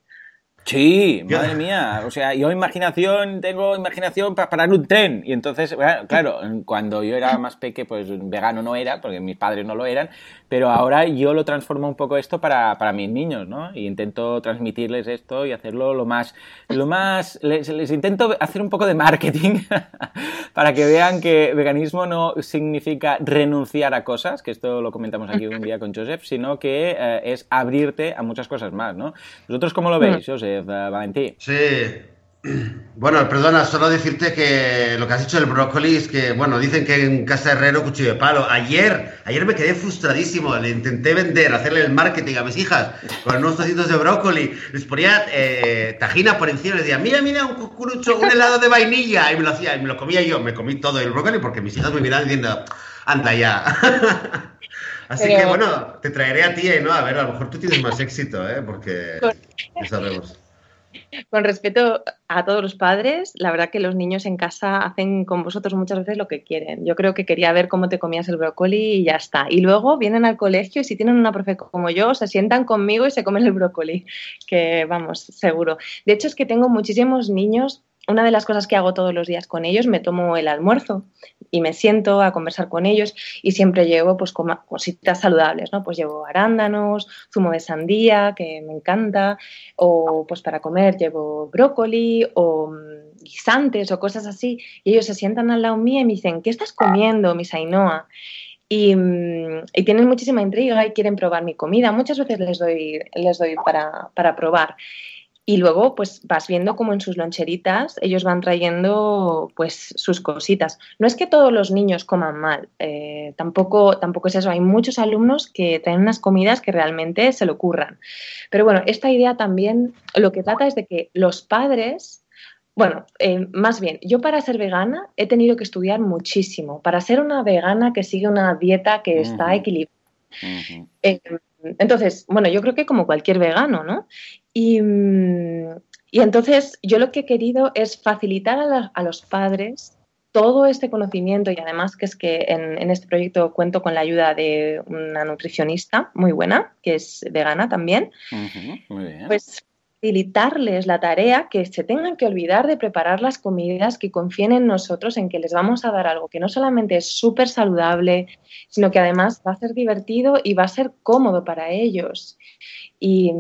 Sí, madre mía. O sea, yo imaginación, tengo imaginación para parar un tren. Y entonces, claro, cuando yo era más peque, pues vegano no era, porque mis padres no lo eran. Pero ahora yo lo transformo un poco esto para, para mis niños, ¿no? Y intento transmitirles esto y hacerlo lo más, lo más, les, les intento hacer un poco de marketing para que vean que veganismo no significa renunciar a cosas, que esto lo comentamos aquí un día con Joseph, sino que eh, es abrirte a muchas cosas más, ¿no? ¿Vosotros cómo lo veis, mm. Joseph, uh, Valentín? Sí, bueno, perdona, solo decirte que lo que has dicho del brócoli es que, bueno, dicen que en casa herrero cuchillo de palo. Ayer, ayer me quedé frustradísimo, le intenté vender, hacerle el marketing a mis hijas con unos trocitos de brócoli, les ponía eh, tajina por encima, les decía, mira, mira, un cucurucho, un helado de vainilla, y me lo hacía, y me lo comía yo, me comí todo el brócoli porque mis hijas me miraban diciendo, anda ya. Así que bueno, te traeré a ti, ¿no? A ver, a lo mejor tú tienes más éxito, ¿eh? Porque ya sabemos. Con respeto a todos los padres, la verdad que los niños en casa hacen con vosotros muchas veces lo que quieren. Yo creo que quería ver cómo te comías el brócoli y ya está. Y luego vienen al colegio y si tienen una profe como yo, se sientan conmigo y se comen el brócoli, que vamos, seguro. De hecho es que tengo muchísimos niños una de las cosas que hago todos los días con ellos, me tomo el almuerzo y me siento a conversar con ellos y siempre llevo pues cositas saludables, ¿no? Pues llevo arándanos, zumo de sandía, que me encanta, o pues para comer llevo brócoli o mm, guisantes o cosas así. Y ellos se sientan al lado mío y me dicen, ¿qué estás comiendo, Miss Ainhoa? Y, mm, y, tienen muchísima intriga y quieren probar mi comida. Muchas veces les doy, les doy para, para probar. Y luego, pues vas viendo como en sus loncheritas ellos van trayendo pues sus cositas. No es que todos los niños coman mal, eh, tampoco, tampoco es eso. Hay muchos alumnos que traen unas comidas que realmente se lo ocurran. Pero bueno, esta idea también lo que trata es de que los padres bueno, eh, más bien, yo para ser vegana he tenido que estudiar muchísimo. Para ser una vegana que sigue una dieta que está equilibrada. Eh, entonces, bueno, yo creo que como cualquier vegano, ¿no? Y, entonces yo lo que he querido es facilitar a, los padres todo este conocimiento y además que es que en, este proyecto cuento con la ayuda de una nutricionista muy buena, que es vegana también. muy bien. Pues facilitarles la tarea, que se tengan que olvidar de preparar las comidas, que confíen en nosotros, en que les vamos a dar algo que no solamente es súper saludable, sino que además va a ser divertido y va a ser cómodo para ellos. Y,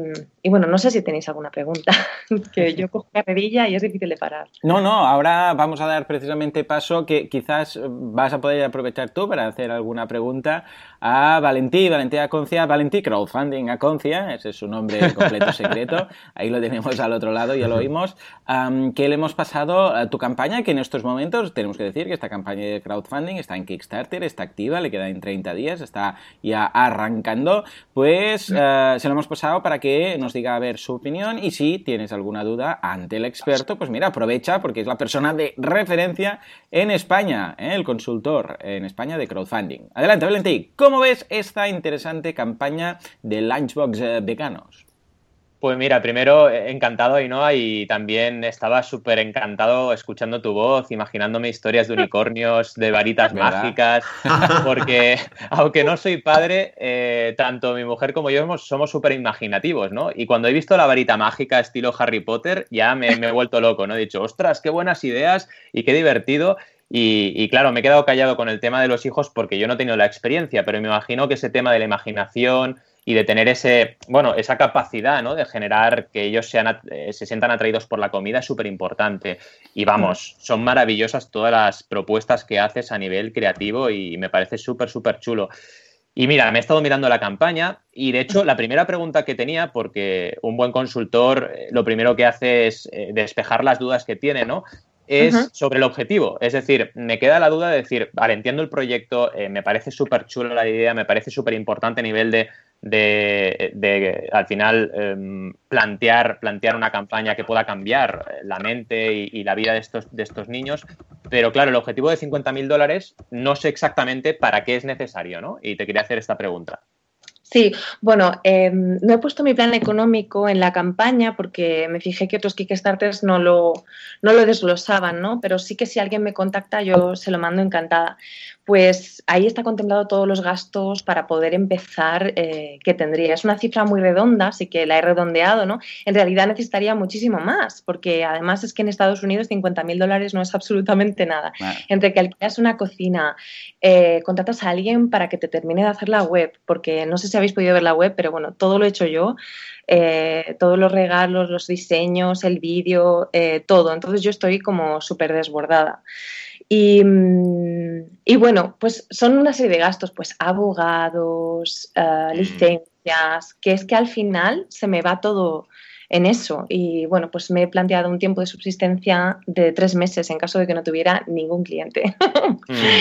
bueno, no sé si tenéis alguna pregunta, que yo cojo carrerilla y es difícil de parar. No, no, ahora vamos a dar precisamente paso que quizás vas a poder aprovechar tú para hacer alguna pregunta a Valentí, Valentí Aconcia, Valentí Crowdfunding Aconcia, ese es su nombre completo secreto, ahí lo tenemos al otro lado, ya lo oímos, que le hemos pasado a tu campaña, que en estos momentos tenemos que decir que esta campaña de crowdfunding está en Kickstarter, está activa, le queda en 30 días, está ya arrancando, pues eh, se lo hemos pasado para que nos diga a ver su opinión y si tienes alguna duda ante el experto, pues mira, aprovecha porque es la persona de referencia en España, ¿eh? el consultor en España de crowdfunding. Adelante, Valentí, ¿Cómo ves esta interesante campaña de Lunchbox eh, Veganos? Pues mira, primero eh, encantado, Ainhoa, y también estaba súper encantado escuchando tu voz, imaginándome historias de unicornios, de varitas mágicas, porque aunque no soy padre, eh, tanto mi mujer como yo somos súper imaginativos, ¿no? Y cuando he visto la varita mágica estilo Harry Potter, ya me, me he vuelto loco, ¿no? He dicho, ostras, qué buenas ideas y qué divertido. Y, claro, me he quedado callado con el tema de los hijos porque yo no he tenido la experiencia, pero me imagino que ese tema de la imaginación y de tener ese, bueno, esa capacidad ¿no? de generar que ellos sean, eh, se sientan atraídos por la comida es súper importante. Y vamos, son maravillosas todas las propuestas que haces a nivel creativo y me parece súper, súper chulo. Y mira, me he estado mirando la campaña y de hecho la primera pregunta que tenía, porque un buen consultor eh, lo primero que hace es eh, despejar las dudas que tiene, ¿no? es sobre el objetivo. Es decir, me queda la duda de decir, vale, entiendo el proyecto, eh, me parece súper chulo la idea, me parece súper importante a nivel de, de, al final, em, plantear, plantear una campaña que pueda cambiar eh, la mente y, la vida de estos, de estos niños. Pero claro, el objetivo de 50.000 dólares no sé exactamente para qué es necesario, ¿no? Y te quería hacer esta pregunta. Sí, bueno, em, no he puesto mi plan económico en la campaña porque me fijé que otros Kickstarters no lo, no lo desglosaban, ¿no? Pero sí que si alguien me contacta yo se lo mando encantada pues ahí está contemplado todos los gastos para poder empezar eh, que tendría. Es una cifra muy redonda, así que la he redondeado, ¿no? En realidad necesitaría muchísimo más, porque además es que en Estados Unidos 50 mil dólares no es absolutamente nada. Entre que alquilas una cocina, eh, contratas a alguien para que te termine de hacer la web, porque no sé si habéis podido ver la web, pero bueno, todo lo he hecho yo. Eh, todos los regalos, los diseños, el vídeo, todo. Entonces yo estoy como súper desbordada. Y, bueno, pues son una serie de gastos, pues abogados, eh, mm. licencias, que es que al final se me va todo en eso. Y bueno, pues me he planteado un tiempo de subsistencia de tres meses en caso de que no tuviera ningún cliente. Mm.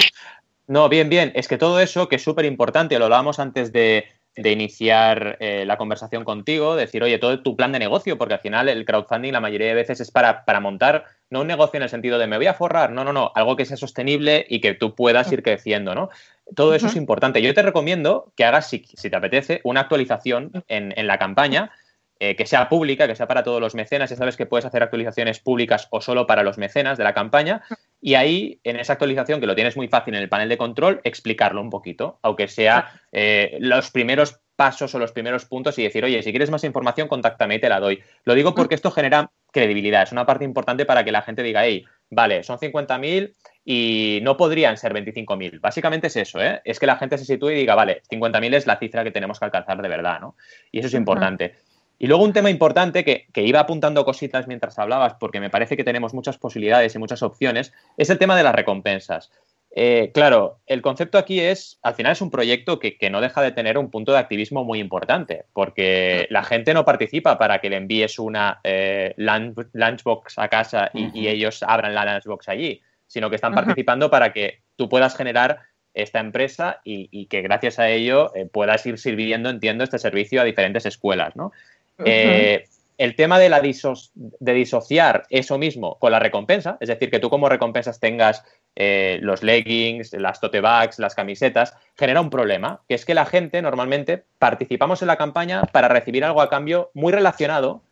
No, bien, bien. Es que todo eso, que es súper importante, lo hablábamos antes de, de iniciar eh, la conversación contigo, decir, oye, todo tu plan de negocio, porque al final el crowdfunding la mayoría de veces es para, para montar, no un negocio en el sentido de me voy a forrar, no, no, no, algo que sea sostenible y que tú puedas ir creciendo, ¿no? Todo eso es importante. Yo te recomiendo que hagas, si, te apetece, una actualización en, en la campaña. Eh, que sea pública, que sea para todos los mecenas. Ya sabes que puedes hacer actualizaciones públicas o solo para los mecenas de la campaña. Y ahí, en esa actualización, que lo tienes muy fácil en el panel de control, explicarlo un poquito, aunque sea eh, los primeros pasos o los primeros puntos y decir, oye, si quieres más información, contáctame y te la doy. Lo digo porque esto genera credibilidad, es una parte importante para que la gente diga, hey, vale, son 50.000 y no podrían ser 25.000. Básicamente es eso, ¿eh? es que la gente se sitúe y diga, vale, 50.000 es la cifra que tenemos que alcanzar de verdad, ¿no? Y eso es importante. Y luego un tema importante que, iba apuntando cositas mientras hablabas, porque me parece que tenemos muchas posibilidades y muchas opciones, es el tema de las recompensas. Eh, claro, el concepto aquí es, al final es un proyecto que, no deja de tener un punto de activismo muy importante, porque la gente no participa para que le envíes una eh, lunchbox a casa y, ellos abran la lunchbox allí, sino que están participando para que tú puedas generar esta empresa y, que gracias a ello eh, puedas ir sirviendo, entiendo, este servicio a diferentes escuelas, ¿no? El tema de, la de disociar eso mismo con la recompensa, es decir, que tú como recompensas tengas eh, los leggings, las tote bags, las camisetas, genera un problema, que es que la gente normalmente participamos en la campaña para recibir algo a cambio muy relacionado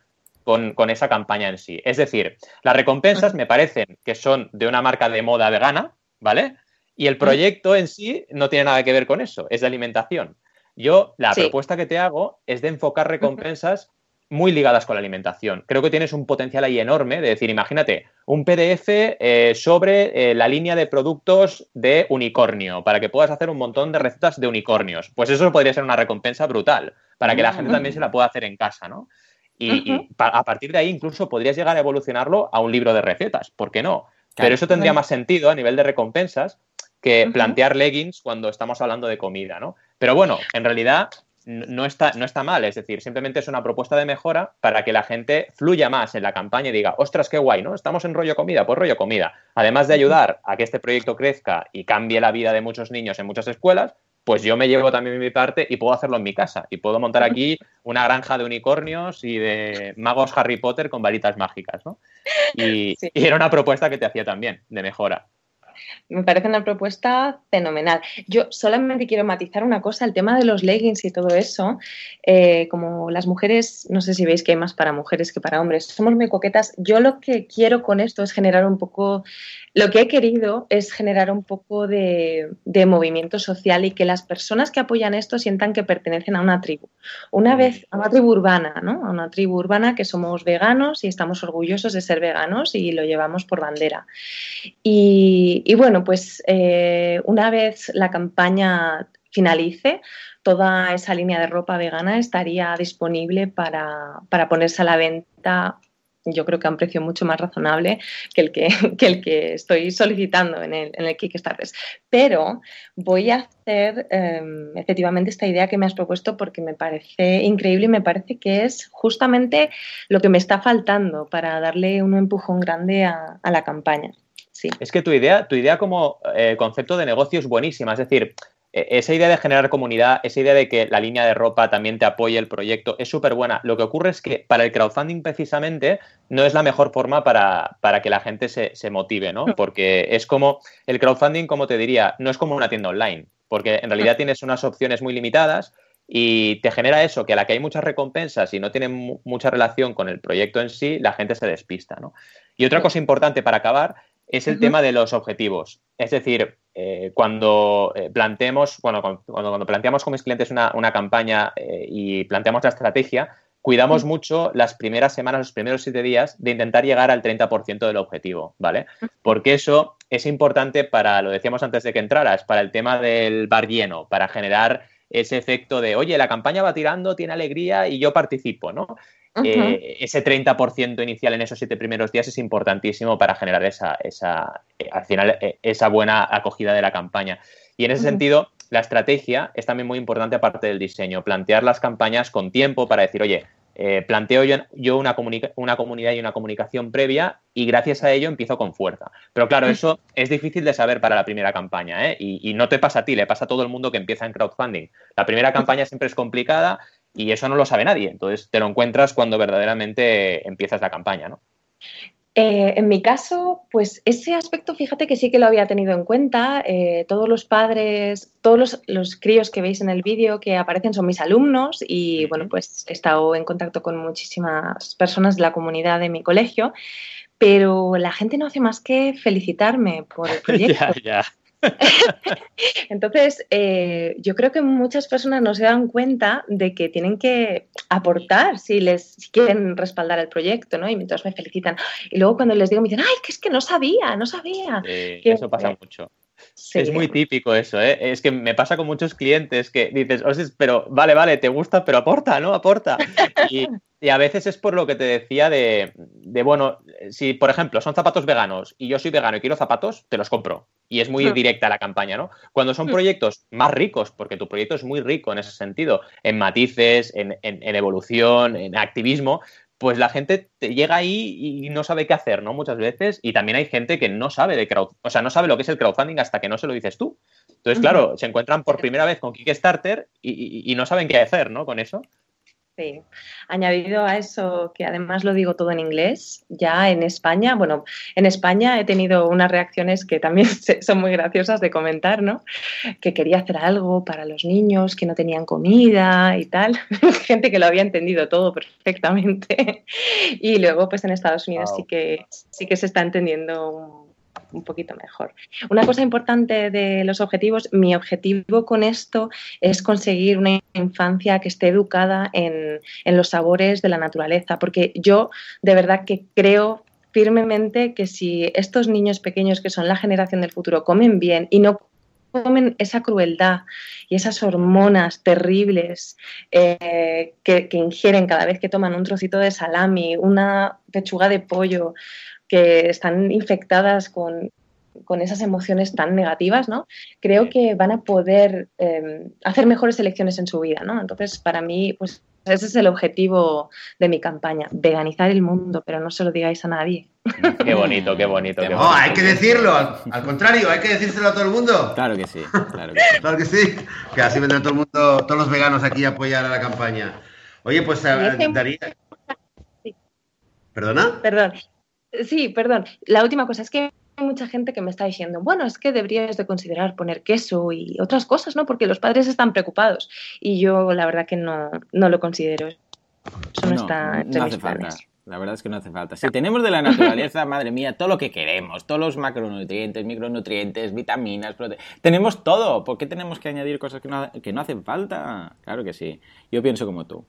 con, con esa campaña en sí. Es decir, las recompensas me parecen que son de una marca de moda vegana, ¿vale? Y el proyecto en sí no tiene nada que ver con eso, es de alimentación. Yo, la propuesta que te hago es de enfocar recompensas muy ligadas con la alimentación. Creo que tienes un potencial ahí enorme de decir, imagínate, un PDF eh, sobre eh, la línea de productos de unicornio, para que puedas hacer un montón de recetas de unicornios. Pues eso podría ser una recompensa brutal, para que la gente también se la pueda hacer en casa, ¿no? Y, a partir de ahí incluso podrías llegar a evolucionarlo a un libro de recetas, ¿por qué no? Pero eso tendría más sentido a nivel de recompensas que plantear leggings cuando estamos hablando de comida, ¿no? Pero bueno, en realidad no está, no está mal, es decir, simplemente es una propuesta de mejora para que la gente fluya más en la campaña y diga, ostras, qué guay, ¿no? Estamos en rollo comida, pues rollo comida. Además de ayudar a que este proyecto crezca y cambie la vida de muchos niños en muchas escuelas, pues yo me llevo también mi parte y puedo hacerlo en mi casa. Y puedo montar aquí una granja de unicornios y de magos Harry Potter con varitas mágicas, ¿no? y era una propuesta que te hacía también de mejora. Me parece una propuesta fenomenal. Yo solamente quiero matizar una cosa, el tema de los leggings y todo eso. Eh, como las mujeres, no sé si veis que hay más para mujeres que para hombres, somos muy coquetas. Yo lo que quiero con esto es generar un poco lo que he querido es generar un poco de, movimiento social y que las personas que apoyan esto sientan que pertenecen a una tribu. Una vez, a una tribu urbana, ¿no? A una tribu urbana que somos veganos y estamos orgullosos de ser veganos y lo llevamos por bandera. Y, bueno, pues eh, una vez la campaña finalice, toda esa línea de ropa vegana estaría disponible para, para ponerse a la venta yo creo que a un precio mucho más razonable que el que, el que estoy solicitando en el, en el Kickstarter. Pero voy a hacer em, efectivamente esta idea que me has propuesto porque me parece increíble y me parece que es justamente lo que me está faltando para darle un empujón grande a, la campaña. Sí. Es que tu idea, tu idea como eh, concepto de negocio es buenísima. Es decir, e, esa idea de generar comunidad, esa idea de que la línea de ropa también te apoye el proyecto, es súper buena. Lo que ocurre es que para el crowdfunding precisamente no es la mejor forma para, que la gente se, motive, ¿no? Porque es como, el crowdfunding, como te diría, no es como una tienda online, porque en realidad tienes unas opciones muy limitadas y te genera eso, que a la que hay muchas recompensas y no tiene mucha relación con el proyecto en sí, la gente se despista, ¿no? Y otra cosa importante para acabar es el tema de los objetivos. Es decir, eh, cuando eh, planteemos, bueno, cuando, planteamos con mis clientes una, campaña eh, y planteamos la estrategia, cuidamos mucho las primeras semanas, los primeros siete días de intentar llegar al 30% del objetivo, ¿vale? Porque eso es importante para, lo decíamos antes de que entraras, para el tema del bar lleno, para generar ese efecto de, oye, la campaña va tirando, tiene alegría y yo participo, ¿no? Eh, ese 30% inicial en esos siete primeros días es importantísimo para generar esa, esa eh, al final, eh, esa buena acogida de la campaña. Y en ese sentido, la estrategia es también muy importante aparte del diseño, plantear las campañas con tiempo para decir, oye, planteo yo, una, una, comunidad y una comunicación previa y gracias a ello empiezo con fuerza. Pero claro, eso es difícil de saber para la primera campaña y, y, no te pasa a ti, le pasa a todo el mundo que empieza en crowdfunding. La primera campaña siempre es complicada y eso no lo sabe nadie. Entonces te lo encuentras cuando verdaderamente empiezas la campaña, ¿no? Eh, en mi caso, pues ese aspecto, fíjate que sí que lo había tenido en cuenta. Eh, todos los padres, todos los, críos que veis en el vídeo que aparecen son mis alumnos y bueno, pues he estado en contacto con muchísimas personas de la comunidad de mi colegio, pero la gente no hace más que felicitarme por el proyecto. ya, ya. Entonces, eh, yo creo que muchas personas no se dan cuenta de que tienen que aportar si les quieren respaldar el proyecto, ¿no? Y mientras me felicitan. Y luego cuando les digo, me dicen, ay, que es que no sabía, no sabía. eso pasa mucho. Es muy típico eso, ¿eh? Es que me pasa con muchos clientes que dices, pero vale, vale, te gusta, pero aporta, ¿no? Aporta. Y, a veces es por lo que te decía de, bueno, si por ejemplo son zapatos veganos y yo soy vegano y quiero zapatos, te los compro. Y es muy hmm. directa la campaña, ¿no? Cuando son hmm. proyectos más ricos, porque tu proyecto es muy rico en ese sentido, en matices, en, en evolución, en activismo, pues la gente te llega ahí y no sabe qué hacer, ¿no? Muchas veces. Y también hay gente que no sabe de crowd, o sea, no sabe lo que es el crowdfunding hasta que no se lo dices tú. Entonces, claro, se encuentran por primera vez con Kickstarter y, y no saben qué hacer, ¿no? Con eso. Sí, añadido a eso, que además lo digo todo en inglés, ya en España, bueno, en España he tenido unas reacciones que también son muy graciosas de comentar, ¿no? Que quería hacer algo para los niños que no tenían comida y tal. Gente que lo había entendido todo perfectamente. Y luego, pues en Estados Unidos sí que sí que se está entendiendo un poquito mejor. Una cosa importante de los objetivos, mi objetivo con esto es conseguir una infancia que esté educada en, los sabores de la naturaleza, porque yo de verdad que creo firmemente que si estos niños pequeños que son la generación del futuro comen bien y no comen esa crueldad y esas hormonas terribles eh, que, ingieren cada vez que toman un trocito de salami, una pechuga de pollo, que están infectadas con, esas emociones tan negativas, ¿no? Creo que van a poder em, hacer mejores elecciones en su vida, ¿no? Entonces, para mí, pues ese es el objetivo de mi campaña, veganizar el mundo, pero no se lo digáis a nadie. Qué bonito, qué bonito. no, hay que decirlo, al, contrario, hay que decírselo a todo el mundo. Claro que sí, claro que sí. claro que sí, que así vendrá todo el mundo, todos los veganos aquí a apoyar a la campaña. Oye, pues Daría... ¿Perdona? Perdón, Sí, perdón. La última cosa es que hay mucha gente que me está diciendo, bueno, es que deberías de considerar poner queso y otras cosas, ¿no? Porque los padres están preocupados. Y yo la verdad que no, no lo considero. Eso no, está entre no hace falta. La verdad es que no hace falta. Si tenemos de la naturaleza, madre mía, todo lo que queremos, todos los macronutrientes, micronutrientes, vitaminas, tenemos todo. ¿Por qué tenemos que añadir cosas que no, que no hacen falta? Claro que sí. Yo pienso como tú.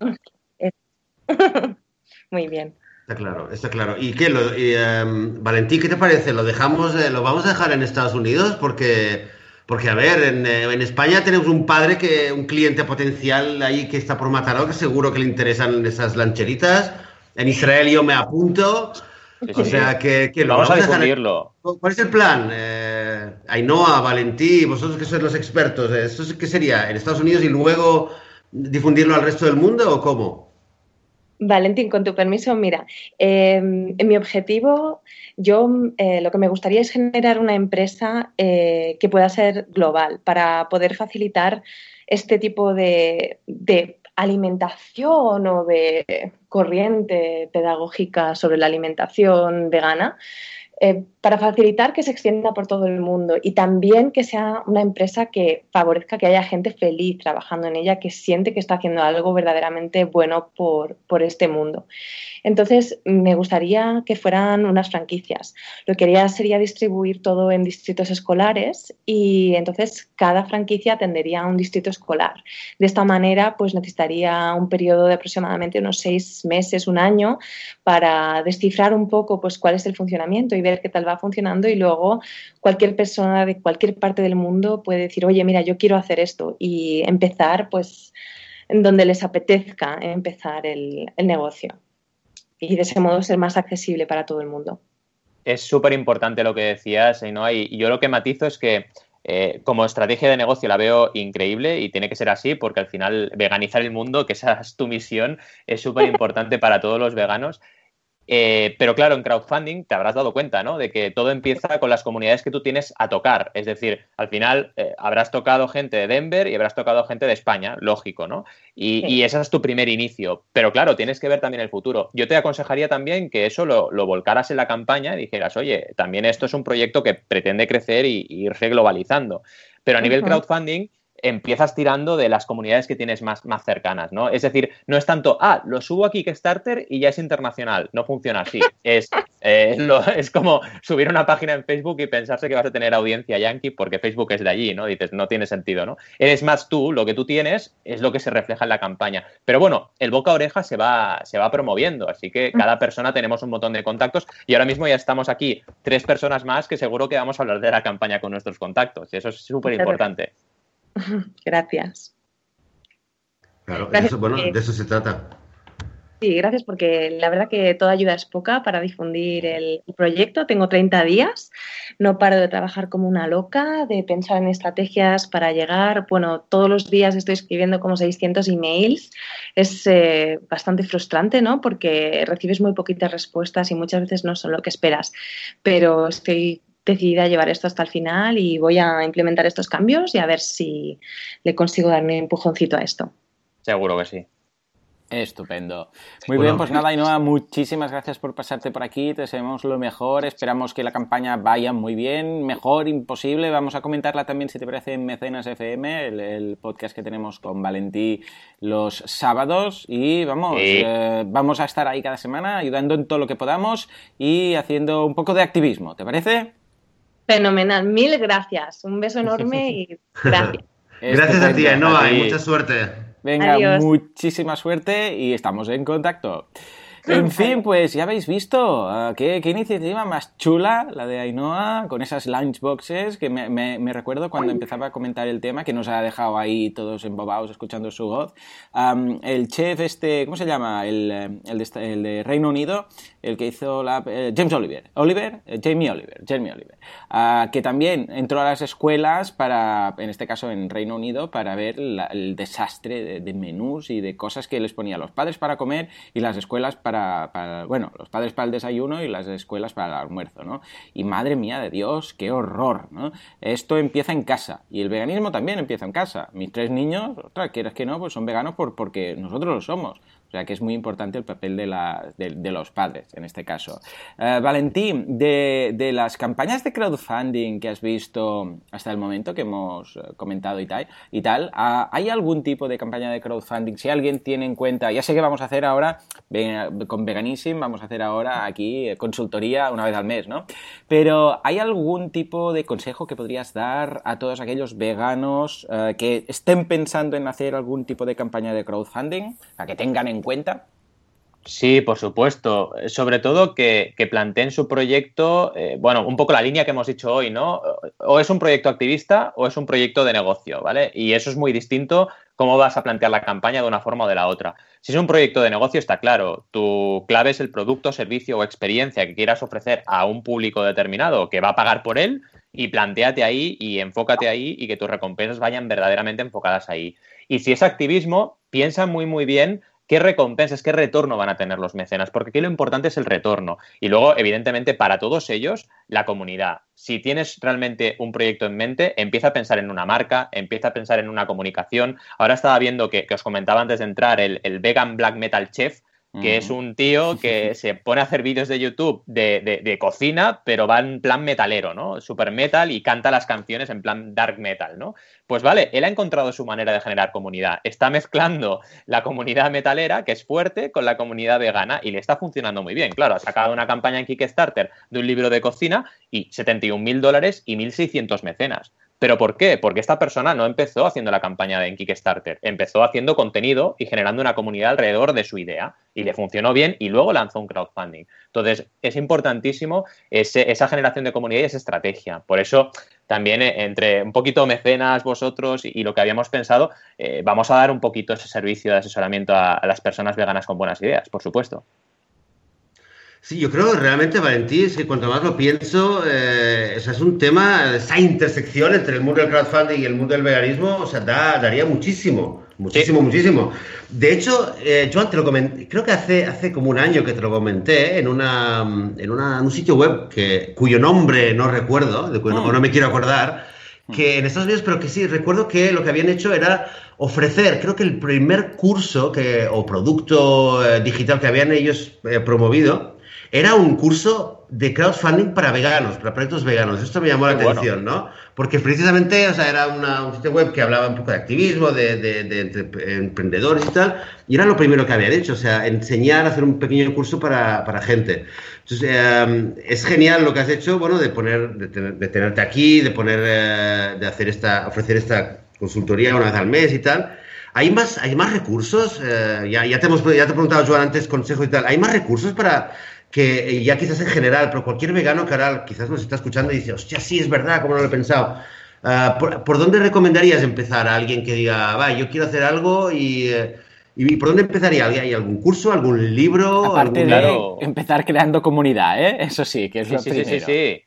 Muy bien. Está claro, está claro. ¿Y qué? Lo, em, Valentín, ¿qué te parece? ¿Lo dejamos, eh, lo vamos a dejar en Estados Unidos? Porque, porque a ver, eh, en, España tenemos un padre que, un cliente potencial ahí que está por Mataró, que seguro que le interesan esas lancheritas. En Israel yo me apunto. O sea que, lo vamos, a difundirlo. ¿Cuál es el plan? Eh, Ainhoa, Valentín, vosotros que sois los expertos, ¿esto qué sería? ¿En Estados Unidos y luego difundirlo al resto del mundo o cómo? Valentín, con tu permiso, mira, em, mi objetivo, yo eh, lo que me gustaría es generar una empresa eh, que pueda ser global para poder facilitar este tipo de, de alimentación o de corriente pedagógica sobre la alimentación vegana. Eh, para facilitar que se extienda por todo el mundo y también que sea una empresa que favorezca que haya gente feliz trabajando en ella, que siente que está haciendo algo verdaderamente bueno por, por este mundo. Entonces, me gustaría que fueran unas franquicias. Lo que quería sería distribuir todo en distritos escolares y entonces cada franquicia tendría un distrito escolar. De esta manera, pues necesitaría un periodo de aproximadamente unos seis meses, un año, para descifrar un poco pues cuál es el funcionamiento y ver qué tal va funcionando y luego cualquier persona de cualquier parte del mundo puede decir, oye, mira, yo quiero hacer esto y empezar pues en donde les apetezca empezar el negocio y de ese modo ser más accesible para todo el mundo. Es súper importante lo que decías, ¿no? y yo lo que matizo es que eh, como estrategia de negocio la veo increíble y tiene que ser así porque al final veganizar el mundo, que esa es tu misión, es súper importante para todos los veganos. Eh, pero claro, en crowdfunding te habrás dado cuenta, ¿no? De que todo empieza con las comunidades que tú tienes a tocar. Es decir, al final eh, habrás tocado gente de Denver y habrás tocado gente de España, lógico, ¿no? Y, ese es tu primer inicio. Pero claro, tienes que ver también el futuro. Yo te aconsejaría también que eso lo, volcaras en la campaña y dijeras, oye, también esto es un proyecto que pretende crecer y, irse globalizando. Pero a nivel crowdfunding, empiezas tirando de las comunidades que tienes más, más cercanas, ¿no? Es decir, no es tanto, ah, lo subo aquí Kickstarter y ya es internacional. No funciona así. Es, Eh, es como subir una página en Facebook y pensarse que vas a tener audiencia yankee porque Facebook es de allí, ¿no? Dices, no tiene sentido, ¿no? Eres más tú, lo que tú tienes es lo que se refleja en la campaña. Pero bueno, el boca a oreja se va, se va promoviendo, así que cada persona tenemos un montón de contactos y ahora mismo ya estamos aquí, tres personas más que seguro que vamos a hablar de la campaña con nuestros contactos. Y eso es súper importante. Gracias. Claro, Eso, bueno, de eso se trata. Sí, gracias porque la verdad que toda ayuda es poca para difundir el, proyecto. Tengo 30 días, no paro de trabajar como una loca, de pensar en estrategias para llegar. Bueno, todos los días estoy escribiendo como 600 emails. Es eh, bastante frustrante, ¿no? Porque recibes muy poquitas respuestas y muchas veces no son lo que esperas. Pero estoy decidida a llevar esto hasta el final y voy a implementar estos cambios y a ver si le consigo dar un empujoncito a esto. Seguro que sí. Estupendo. Muy bien, pues nada, Ainhoa, muchísimas gracias por pasarte por aquí. Te deseamos lo mejor. Esperamos que la campaña vaya muy bien, mejor imposible. Vamos a comentarla también, si te parece, en Mecenas FM, el, podcast que tenemos con Valentí los sábados. Y vamos, eh, vamos a estar ahí cada semana ayudando en todo lo que podamos y haciendo un poco de activismo. ¿Te parece? Fenomenal. Mil gracias. Un beso enorme y gracias. gracias a ti, Ainhoa, y mucha suerte. Venga, muchísima suerte y estamos en contacto. En fin, pues ya habéis visto ah, qué, iniciativa más chula la de Ainhoa con esas lunchboxes que me, recuerdo cuando empezaba a comentar el tema que nos ha dejado ahí todos embobados escuchando su voz. el chef este, ¿cómo se llama? El, eh, el, de, Reino Unido, el que hizo la... Eh, James Oliver. Oliver, eh, Jamie Oliver, Jamie Oliver. Ah, que también entró a las escuelas para, en este caso en Reino Unido, para ver el desastre de, de menús y de cosas que les ponía los padres para comer y las escuelas para para, bueno, los padres para el desayuno y las escuelas para el almuerzo, ¿no? Y madre mía de Dios, qué horror, ¿no? Esto empieza en casa y el veganismo también empieza en casa. Mis tres niños, otra, quieras que no, pues son veganos por, porque nosotros lo somos. O sea que es muy importante el papel de, la, de, los padres en este caso. Uh, Valentín, de, de, las campañas de crowdfunding que has visto hasta el momento, que hemos eh, comentado y tal, y tal ah, ¿hay algún tipo de campaña de crowdfunding? Si alguien tiene en cuenta, ya sé que vamos a hacer ahora con Veganism, vamos a hacer ahora aquí eh, consultoría una vez al mes, ¿no? Pero ¿hay algún tipo de consejo que podrías dar a todos aquellos veganos que estén pensando en hacer algún tipo de campaña de crowdfunding, a que tengan en en cuenta? Sí, por supuesto. Sobre todo que, planteen su proyecto, eh, bueno, un poco la línea que hemos dicho hoy, ¿no? O es un proyecto activista o es un proyecto de negocio, ¿vale? Y eso es muy distinto cómo vas a plantear la campaña de una forma o de la otra. Si es un proyecto de negocio, está claro, tu clave es el producto, servicio o experiencia que quieras ofrecer a un público determinado que va a pagar por él y planteate ahí y enfócate ahí y que tus recompensas vayan verdaderamente enfocadas ahí. Y si es activismo, piensa muy, muy bien qué recompensas, qué retorno van a tener los mecenas, porque aquí lo importante es el retorno. Y luego, evidentemente, para todos ellos, la comunidad. Si tienes realmente un proyecto en mente, empieza a pensar en una marca, empieza a pensar en una comunicación. Ahora estaba viendo que, os comentaba antes de entrar el, el Vegan Black Metal Chef, que es un tío que se pone a hacer vídeos de YouTube de, cocina, pero va en plan metalero, ¿no? Super metal y canta las canciones en plan dark metal, ¿no? Pues vale, él ha encontrado su manera de generar comunidad. Está mezclando la comunidad metalera, que es fuerte, con la comunidad vegana y le está funcionando muy bien. Claro, ha sacado una campaña en Kickstarter de un libro de cocina y 71 mil dólares y 1.600 mecenas. ¿Pero por qué? Porque esta persona no empezó haciendo la campaña en Kickstarter, empezó haciendo contenido y generando una comunidad alrededor de su idea y le funcionó bien y luego lanzó un crowdfunding. Entonces, es importantísimo esa generación de comunidad y esa estrategia. Por eso, también eh, entre un poquito mecenas vosotros y, lo que habíamos pensado, eh, vamos a dar un poquito ese servicio de asesoramiento a las personas veganas con buenas ideas, por supuesto. Sí, yo creo realmente, Valentín, es que cuanto más lo pienso, eh, es un tema, esa intersección entre el mundo del crowdfunding y el mundo del veganismo, o sea, daría muchísimo, muchísimo, muchísimo. De hecho, eh, Joan, te lo comenté, creo que hace, hace como un año que te lo comenté en, una, en, un sitio web que, cuyo nombre no recuerdo, de cuyo, no me quiero acordar, que en Estados Unidos, pero que sí, recuerdo que lo que habían hecho era ofrecer, creo que el primer curso que, o producto eh, digital que habían ellos promovido, era un curso de crowdfunding para veganos, para proyectos veganos. Esto me llamó la atención, ¿no? Porque precisamente, o sea, era un sitio web que hablaba un poco de activismo, de, de, emprendedores y tal, y era lo primero que habían hecho, o sea, enseñar a hacer un pequeño curso para, para gente. Entonces, em, es genial lo que has hecho, bueno, de poner, de, tenerte aquí, de poner, eh, de hacer esta, ofrecer esta consultoría una vez al mes y tal. ¿Hay más, hay más recursos? Eh, ya, ya, te hemos, ya te he preguntado, Joan, antes consejo y tal. ¿Hay más recursos para que, eh, ya quizás en general, pero cualquier vegano que ahora quizás nos está escuchando y dice, hostia, sí, es verdad, ¿cómo no lo he pensado? Ah, ¿por, dónde recomendarías empezar a alguien que diga, va, yo quiero hacer algo y... Eh, ¿Y por dónde empezaría? ¿Hay algún curso, algún libro? Aparte de empezar creando comunidad, ¿eh? Eso sí, que es lo primero. Sí, sí, sí.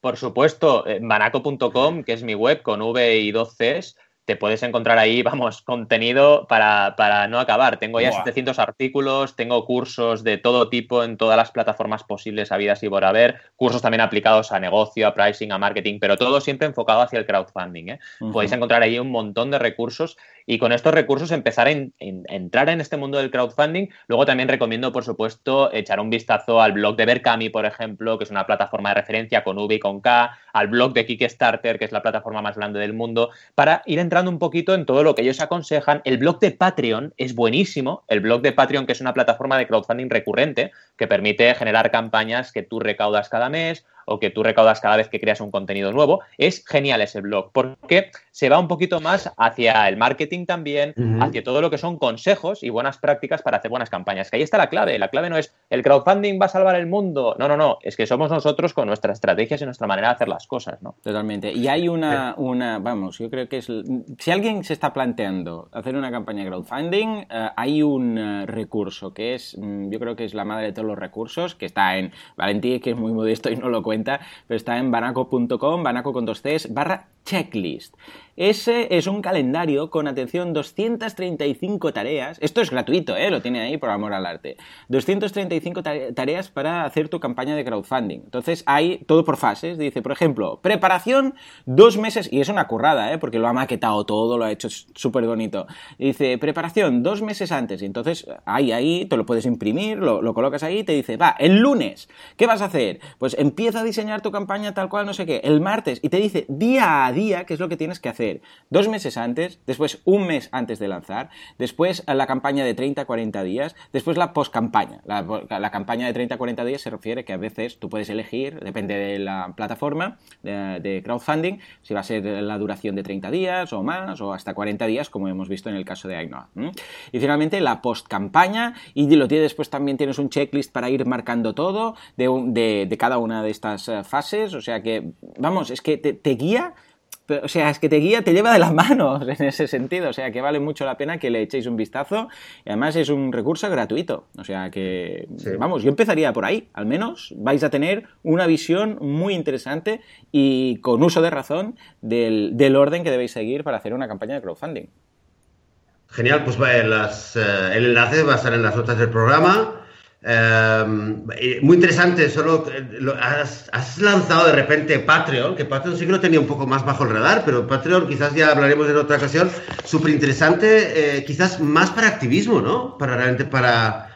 Por supuesto, banaco.com, que es mi web con V y dos Cs, te puedes encontrar ahí, vamos, contenido para, para no acabar. Tengo ya 700 artículos, tengo cursos de todo tipo en todas las plataformas posibles, habidas y por haber, cursos también aplicados a negocio, a pricing, a marketing, pero todo siempre enfocado hacia el crowdfunding. ¿eh? Podéis encontrar ahí un montón de recursos y con estos recursos empezar a, entrar en este mundo del crowdfunding. Luego también recomiendo, por supuesto, echar un vistazo al blog de Berkami, por ejemplo, que es una plataforma de referencia con V y con K, al blog de Kickstarter, que es la plataforma más grande del mundo, para ir entrando un poquito en todo lo que ellos aconsejan. El blog de Patreon es buenísimo. El blog de Patreon, que es una plataforma de crowdfunding recurrente, que permite generar campañas que tú recaudas cada mes o que tú recaudas cada vez que creas un contenido nuevo. Es genial ese blog porque se va un poquito más hacia el marketing también, hacia todo lo que son consejos y buenas prácticas para hacer buenas campañas. Que ahí está la clave. La clave no es el crowdfunding va a salvar el mundo. No, no, no. Es que somos nosotros con nuestras estrategias y nuestra manera de hacer las cosas, ¿no? Totalmente. Y hay una, una vamos, yo creo que es... Si alguien se está planteando hacer una campaña de crowdfunding, eh, hay un eh, recurso que es, mm, yo creo que es la madre de todos los recursos, que está en Valentí, que es muy modesto y no lo cuenta pero está en banaco.com, banaco con dos Cs, barra checklist. Ese es un calendario con, atención, 235 tareas. Esto es gratuito, ¿eh? Lo tiene ahí por amor al arte. 235 tareas para hacer tu campaña de crowdfunding. Entonces hay todo por fases. Dice, por ejemplo, preparación dos meses, y es una currada, ¿eh? Porque lo ha maquetado todo, lo ha hecho súper bonito. Dice, preparación dos meses antes. Y entonces ahí, ahí, te lo puedes imprimir, lo, lo colocas ahí y te dice, va, el lunes, ¿qué vas a hacer? Pues empieza a diseñar tu campaña tal cual, no sé qué. El martes, y te dice día a día qué es lo que tienes que hacer dos meses antes, después un mes antes de lanzar, después la campaña de 30-40 días, después la post-campaña. La, campaña de 30-40 días se refiere que a veces tú puedes elegir, depende de la plataforma de, crowdfunding, si va a ser la duración de 30 días o más, o hasta 40 días, como hemos visto en el caso de Ainhoa. Y finalmente la post-campaña, y lo tienes, después también tienes un checklist para ir marcando todo de, de, cada una de estas eh, fases, o sea que, vamos, es que te guía o sea, es que te guía, te lleva de las manos en ese sentido. O sea, que vale mucho la pena que le echéis un vistazo. Y además es un recurso gratuito. O sea, que, vamos, yo empezaría por ahí. Al menos vais a tener una visión muy interesante y con uso de razón del, orden que debéis seguir para hacer una campaña de crowdfunding. Genial, pues las, eh, el enlace va a estar en las notas del programa. Em, muy interesante, solo has, lanzado de repente Patreon, que Patreon sí que lo tenía un poco más bajo el radar, pero Patreon quizás ya hablaremos en otra ocasión, súper interesante, eh, quizás más para activismo, ¿no? Para realmente para,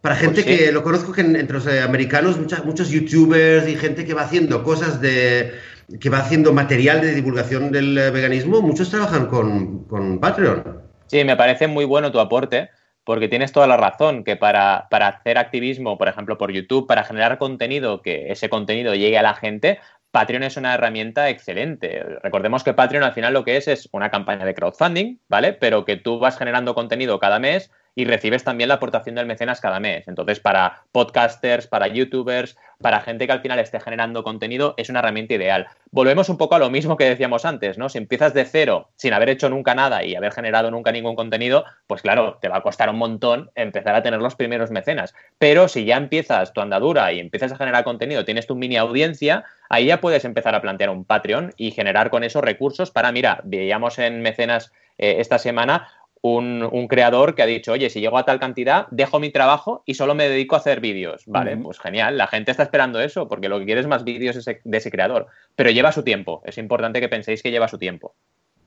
para gente pues que lo conozco que entre los eh, americanos, muchos youtubers y gente que va haciendo cosas de que va haciendo material de divulgación del eh, veganismo, muchos trabajan con, con Patreon. Sí, me parece muy bueno tu aporte porque tienes toda la razón, que para, para, hacer activismo, por ejemplo, por YouTube, para generar contenido, que ese contenido llegue a la gente, Patreon es una herramienta excelente. Recordemos que Patreon al final lo que es es una campaña de crowdfunding, ¿vale? Pero que tú vas generando contenido cada mes y recibes también la aportación del mecenas cada mes. Entonces, para podcasters, para youtubers, para gente que al final esté generando contenido, es una herramienta ideal. Volvemos un poco a lo mismo que decíamos antes, ¿no? Si empiezas de cero, sin haber hecho nunca nada y haber generado nunca ningún contenido, pues claro, te va a costar un montón empezar a tener los primeros mecenas. Pero si ya empiezas tu andadura y empiezas a generar contenido, tienes tu mini audiencia, ahí ya puedes empezar a plantear un Patreon y generar con esos recursos para, mira, veíamos en mecenas eh, esta semana un, creador que ha dicho, oye, si llego a tal cantidad, dejo mi trabajo y solo me dedico a hacer vídeos. Vale, pues genial, la gente está esperando eso, porque lo que quiere es más vídeos de ese creador. Pero lleva su tiempo, es importante que penséis que lleva su tiempo.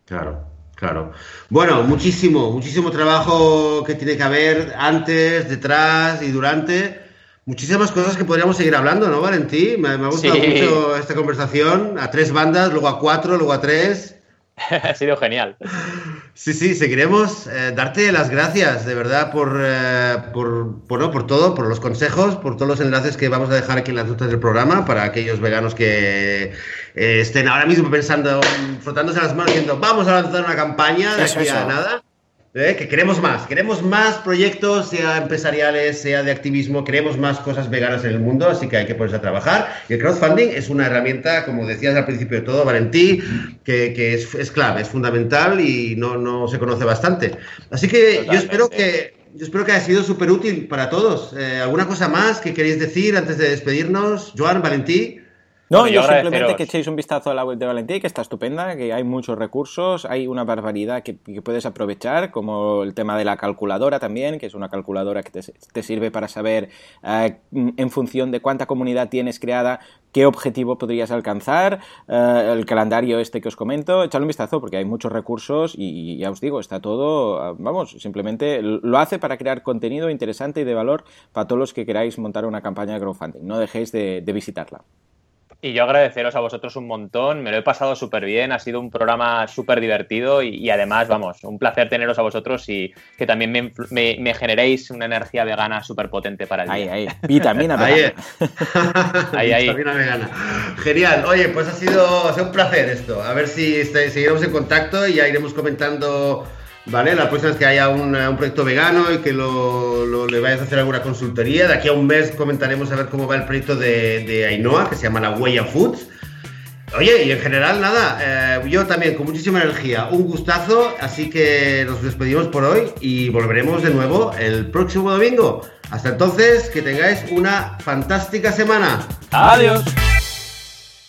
Claro, claro. Bueno, muchísimo, muchísimo trabajo que tiene que haber antes, detrás y durante muchísimas cosas que podríamos seguir hablando, ¿no, Valentí? Me, me ha gustado Sí. mucho esta conversación. A tres bandas, luego a cuatro, luego a tres. ha sido genial. Sí, sí, seguiremos. Eh, darte las gracias, de verdad, por, eh, por, por, no, por todo, por los consejos, por todos los enlaces que vamos a dejar aquí en las notas del programa para aquellos veganos que eh, estén ahora mismo pensando, frotándose las manos, diciendo, vamos a lanzar una campaña de Eso, aquí a eso. nada. Eh, que queremos más, queremos más proyectos, sea empresariales, sea de activismo, queremos más cosas veganas en el mundo, así que hay que ponerse a trabajar. Y el crowdfunding es una herramienta, como decías al principio de todo, Valentí, que, que es, es clave, es fundamental y no, no se conoce bastante. Así que yo espero que, yo espero que haya sido súper útil para todos. Eh, ¿Alguna cosa más que queréis decir antes de despedirnos? Joan, Valentí. No, Bueno, yo yo simplemente que echéis un vistazo a la web de Valentí, que está estupenda, que hay muchos recursos, hay una barbaridad que, que puedes aprovechar, como el tema de la calculadora también, que es una calculadora que te, te sirve para saber eh, en función de cuánta comunidad tienes creada, qué objetivo podrías alcanzar, eh, el calendario este que os comento, echadle un vistazo porque hay muchos recursos y, y ya os digo, está todo, eh, vamos, simplemente lo hace para crear contenido interesante y de valor para todos los que queráis montar una campaña de crowdfunding. No dejéis de- de visitarla. Y yo agradeceros a vosotros un montón, me lo he pasado súper bien, ha sido un programa súper divertido y, y además, vamos, un placer teneros a vosotros y que también me, influ- me- me generéis una energía vegana súper potente para el Ahí, día. ahí. Vitamina Ahí, vegana. Ahí, ahí. Vitamina vegana. Genial. Oye, pues ha sido, ha sido un placer esto. A ver si seguiremos en contacto y ya iremos comentando, ¿vale? La próxima vez que haya un, un proyecto vegano y que lo, lo- le vayas a hacer alguna consultoría. De aquí a un mes comentaremos a ver cómo va el proyecto de, de Ainhoa, que se llama La Huella Foods. Oye, y en general, nada, eh, yo también con muchísima energía, un gustazo, así que nos despedimos por hoy y volveremos de nuevo el próximo domingo. Hasta entonces, que tengáis una fantástica semana. Adiós.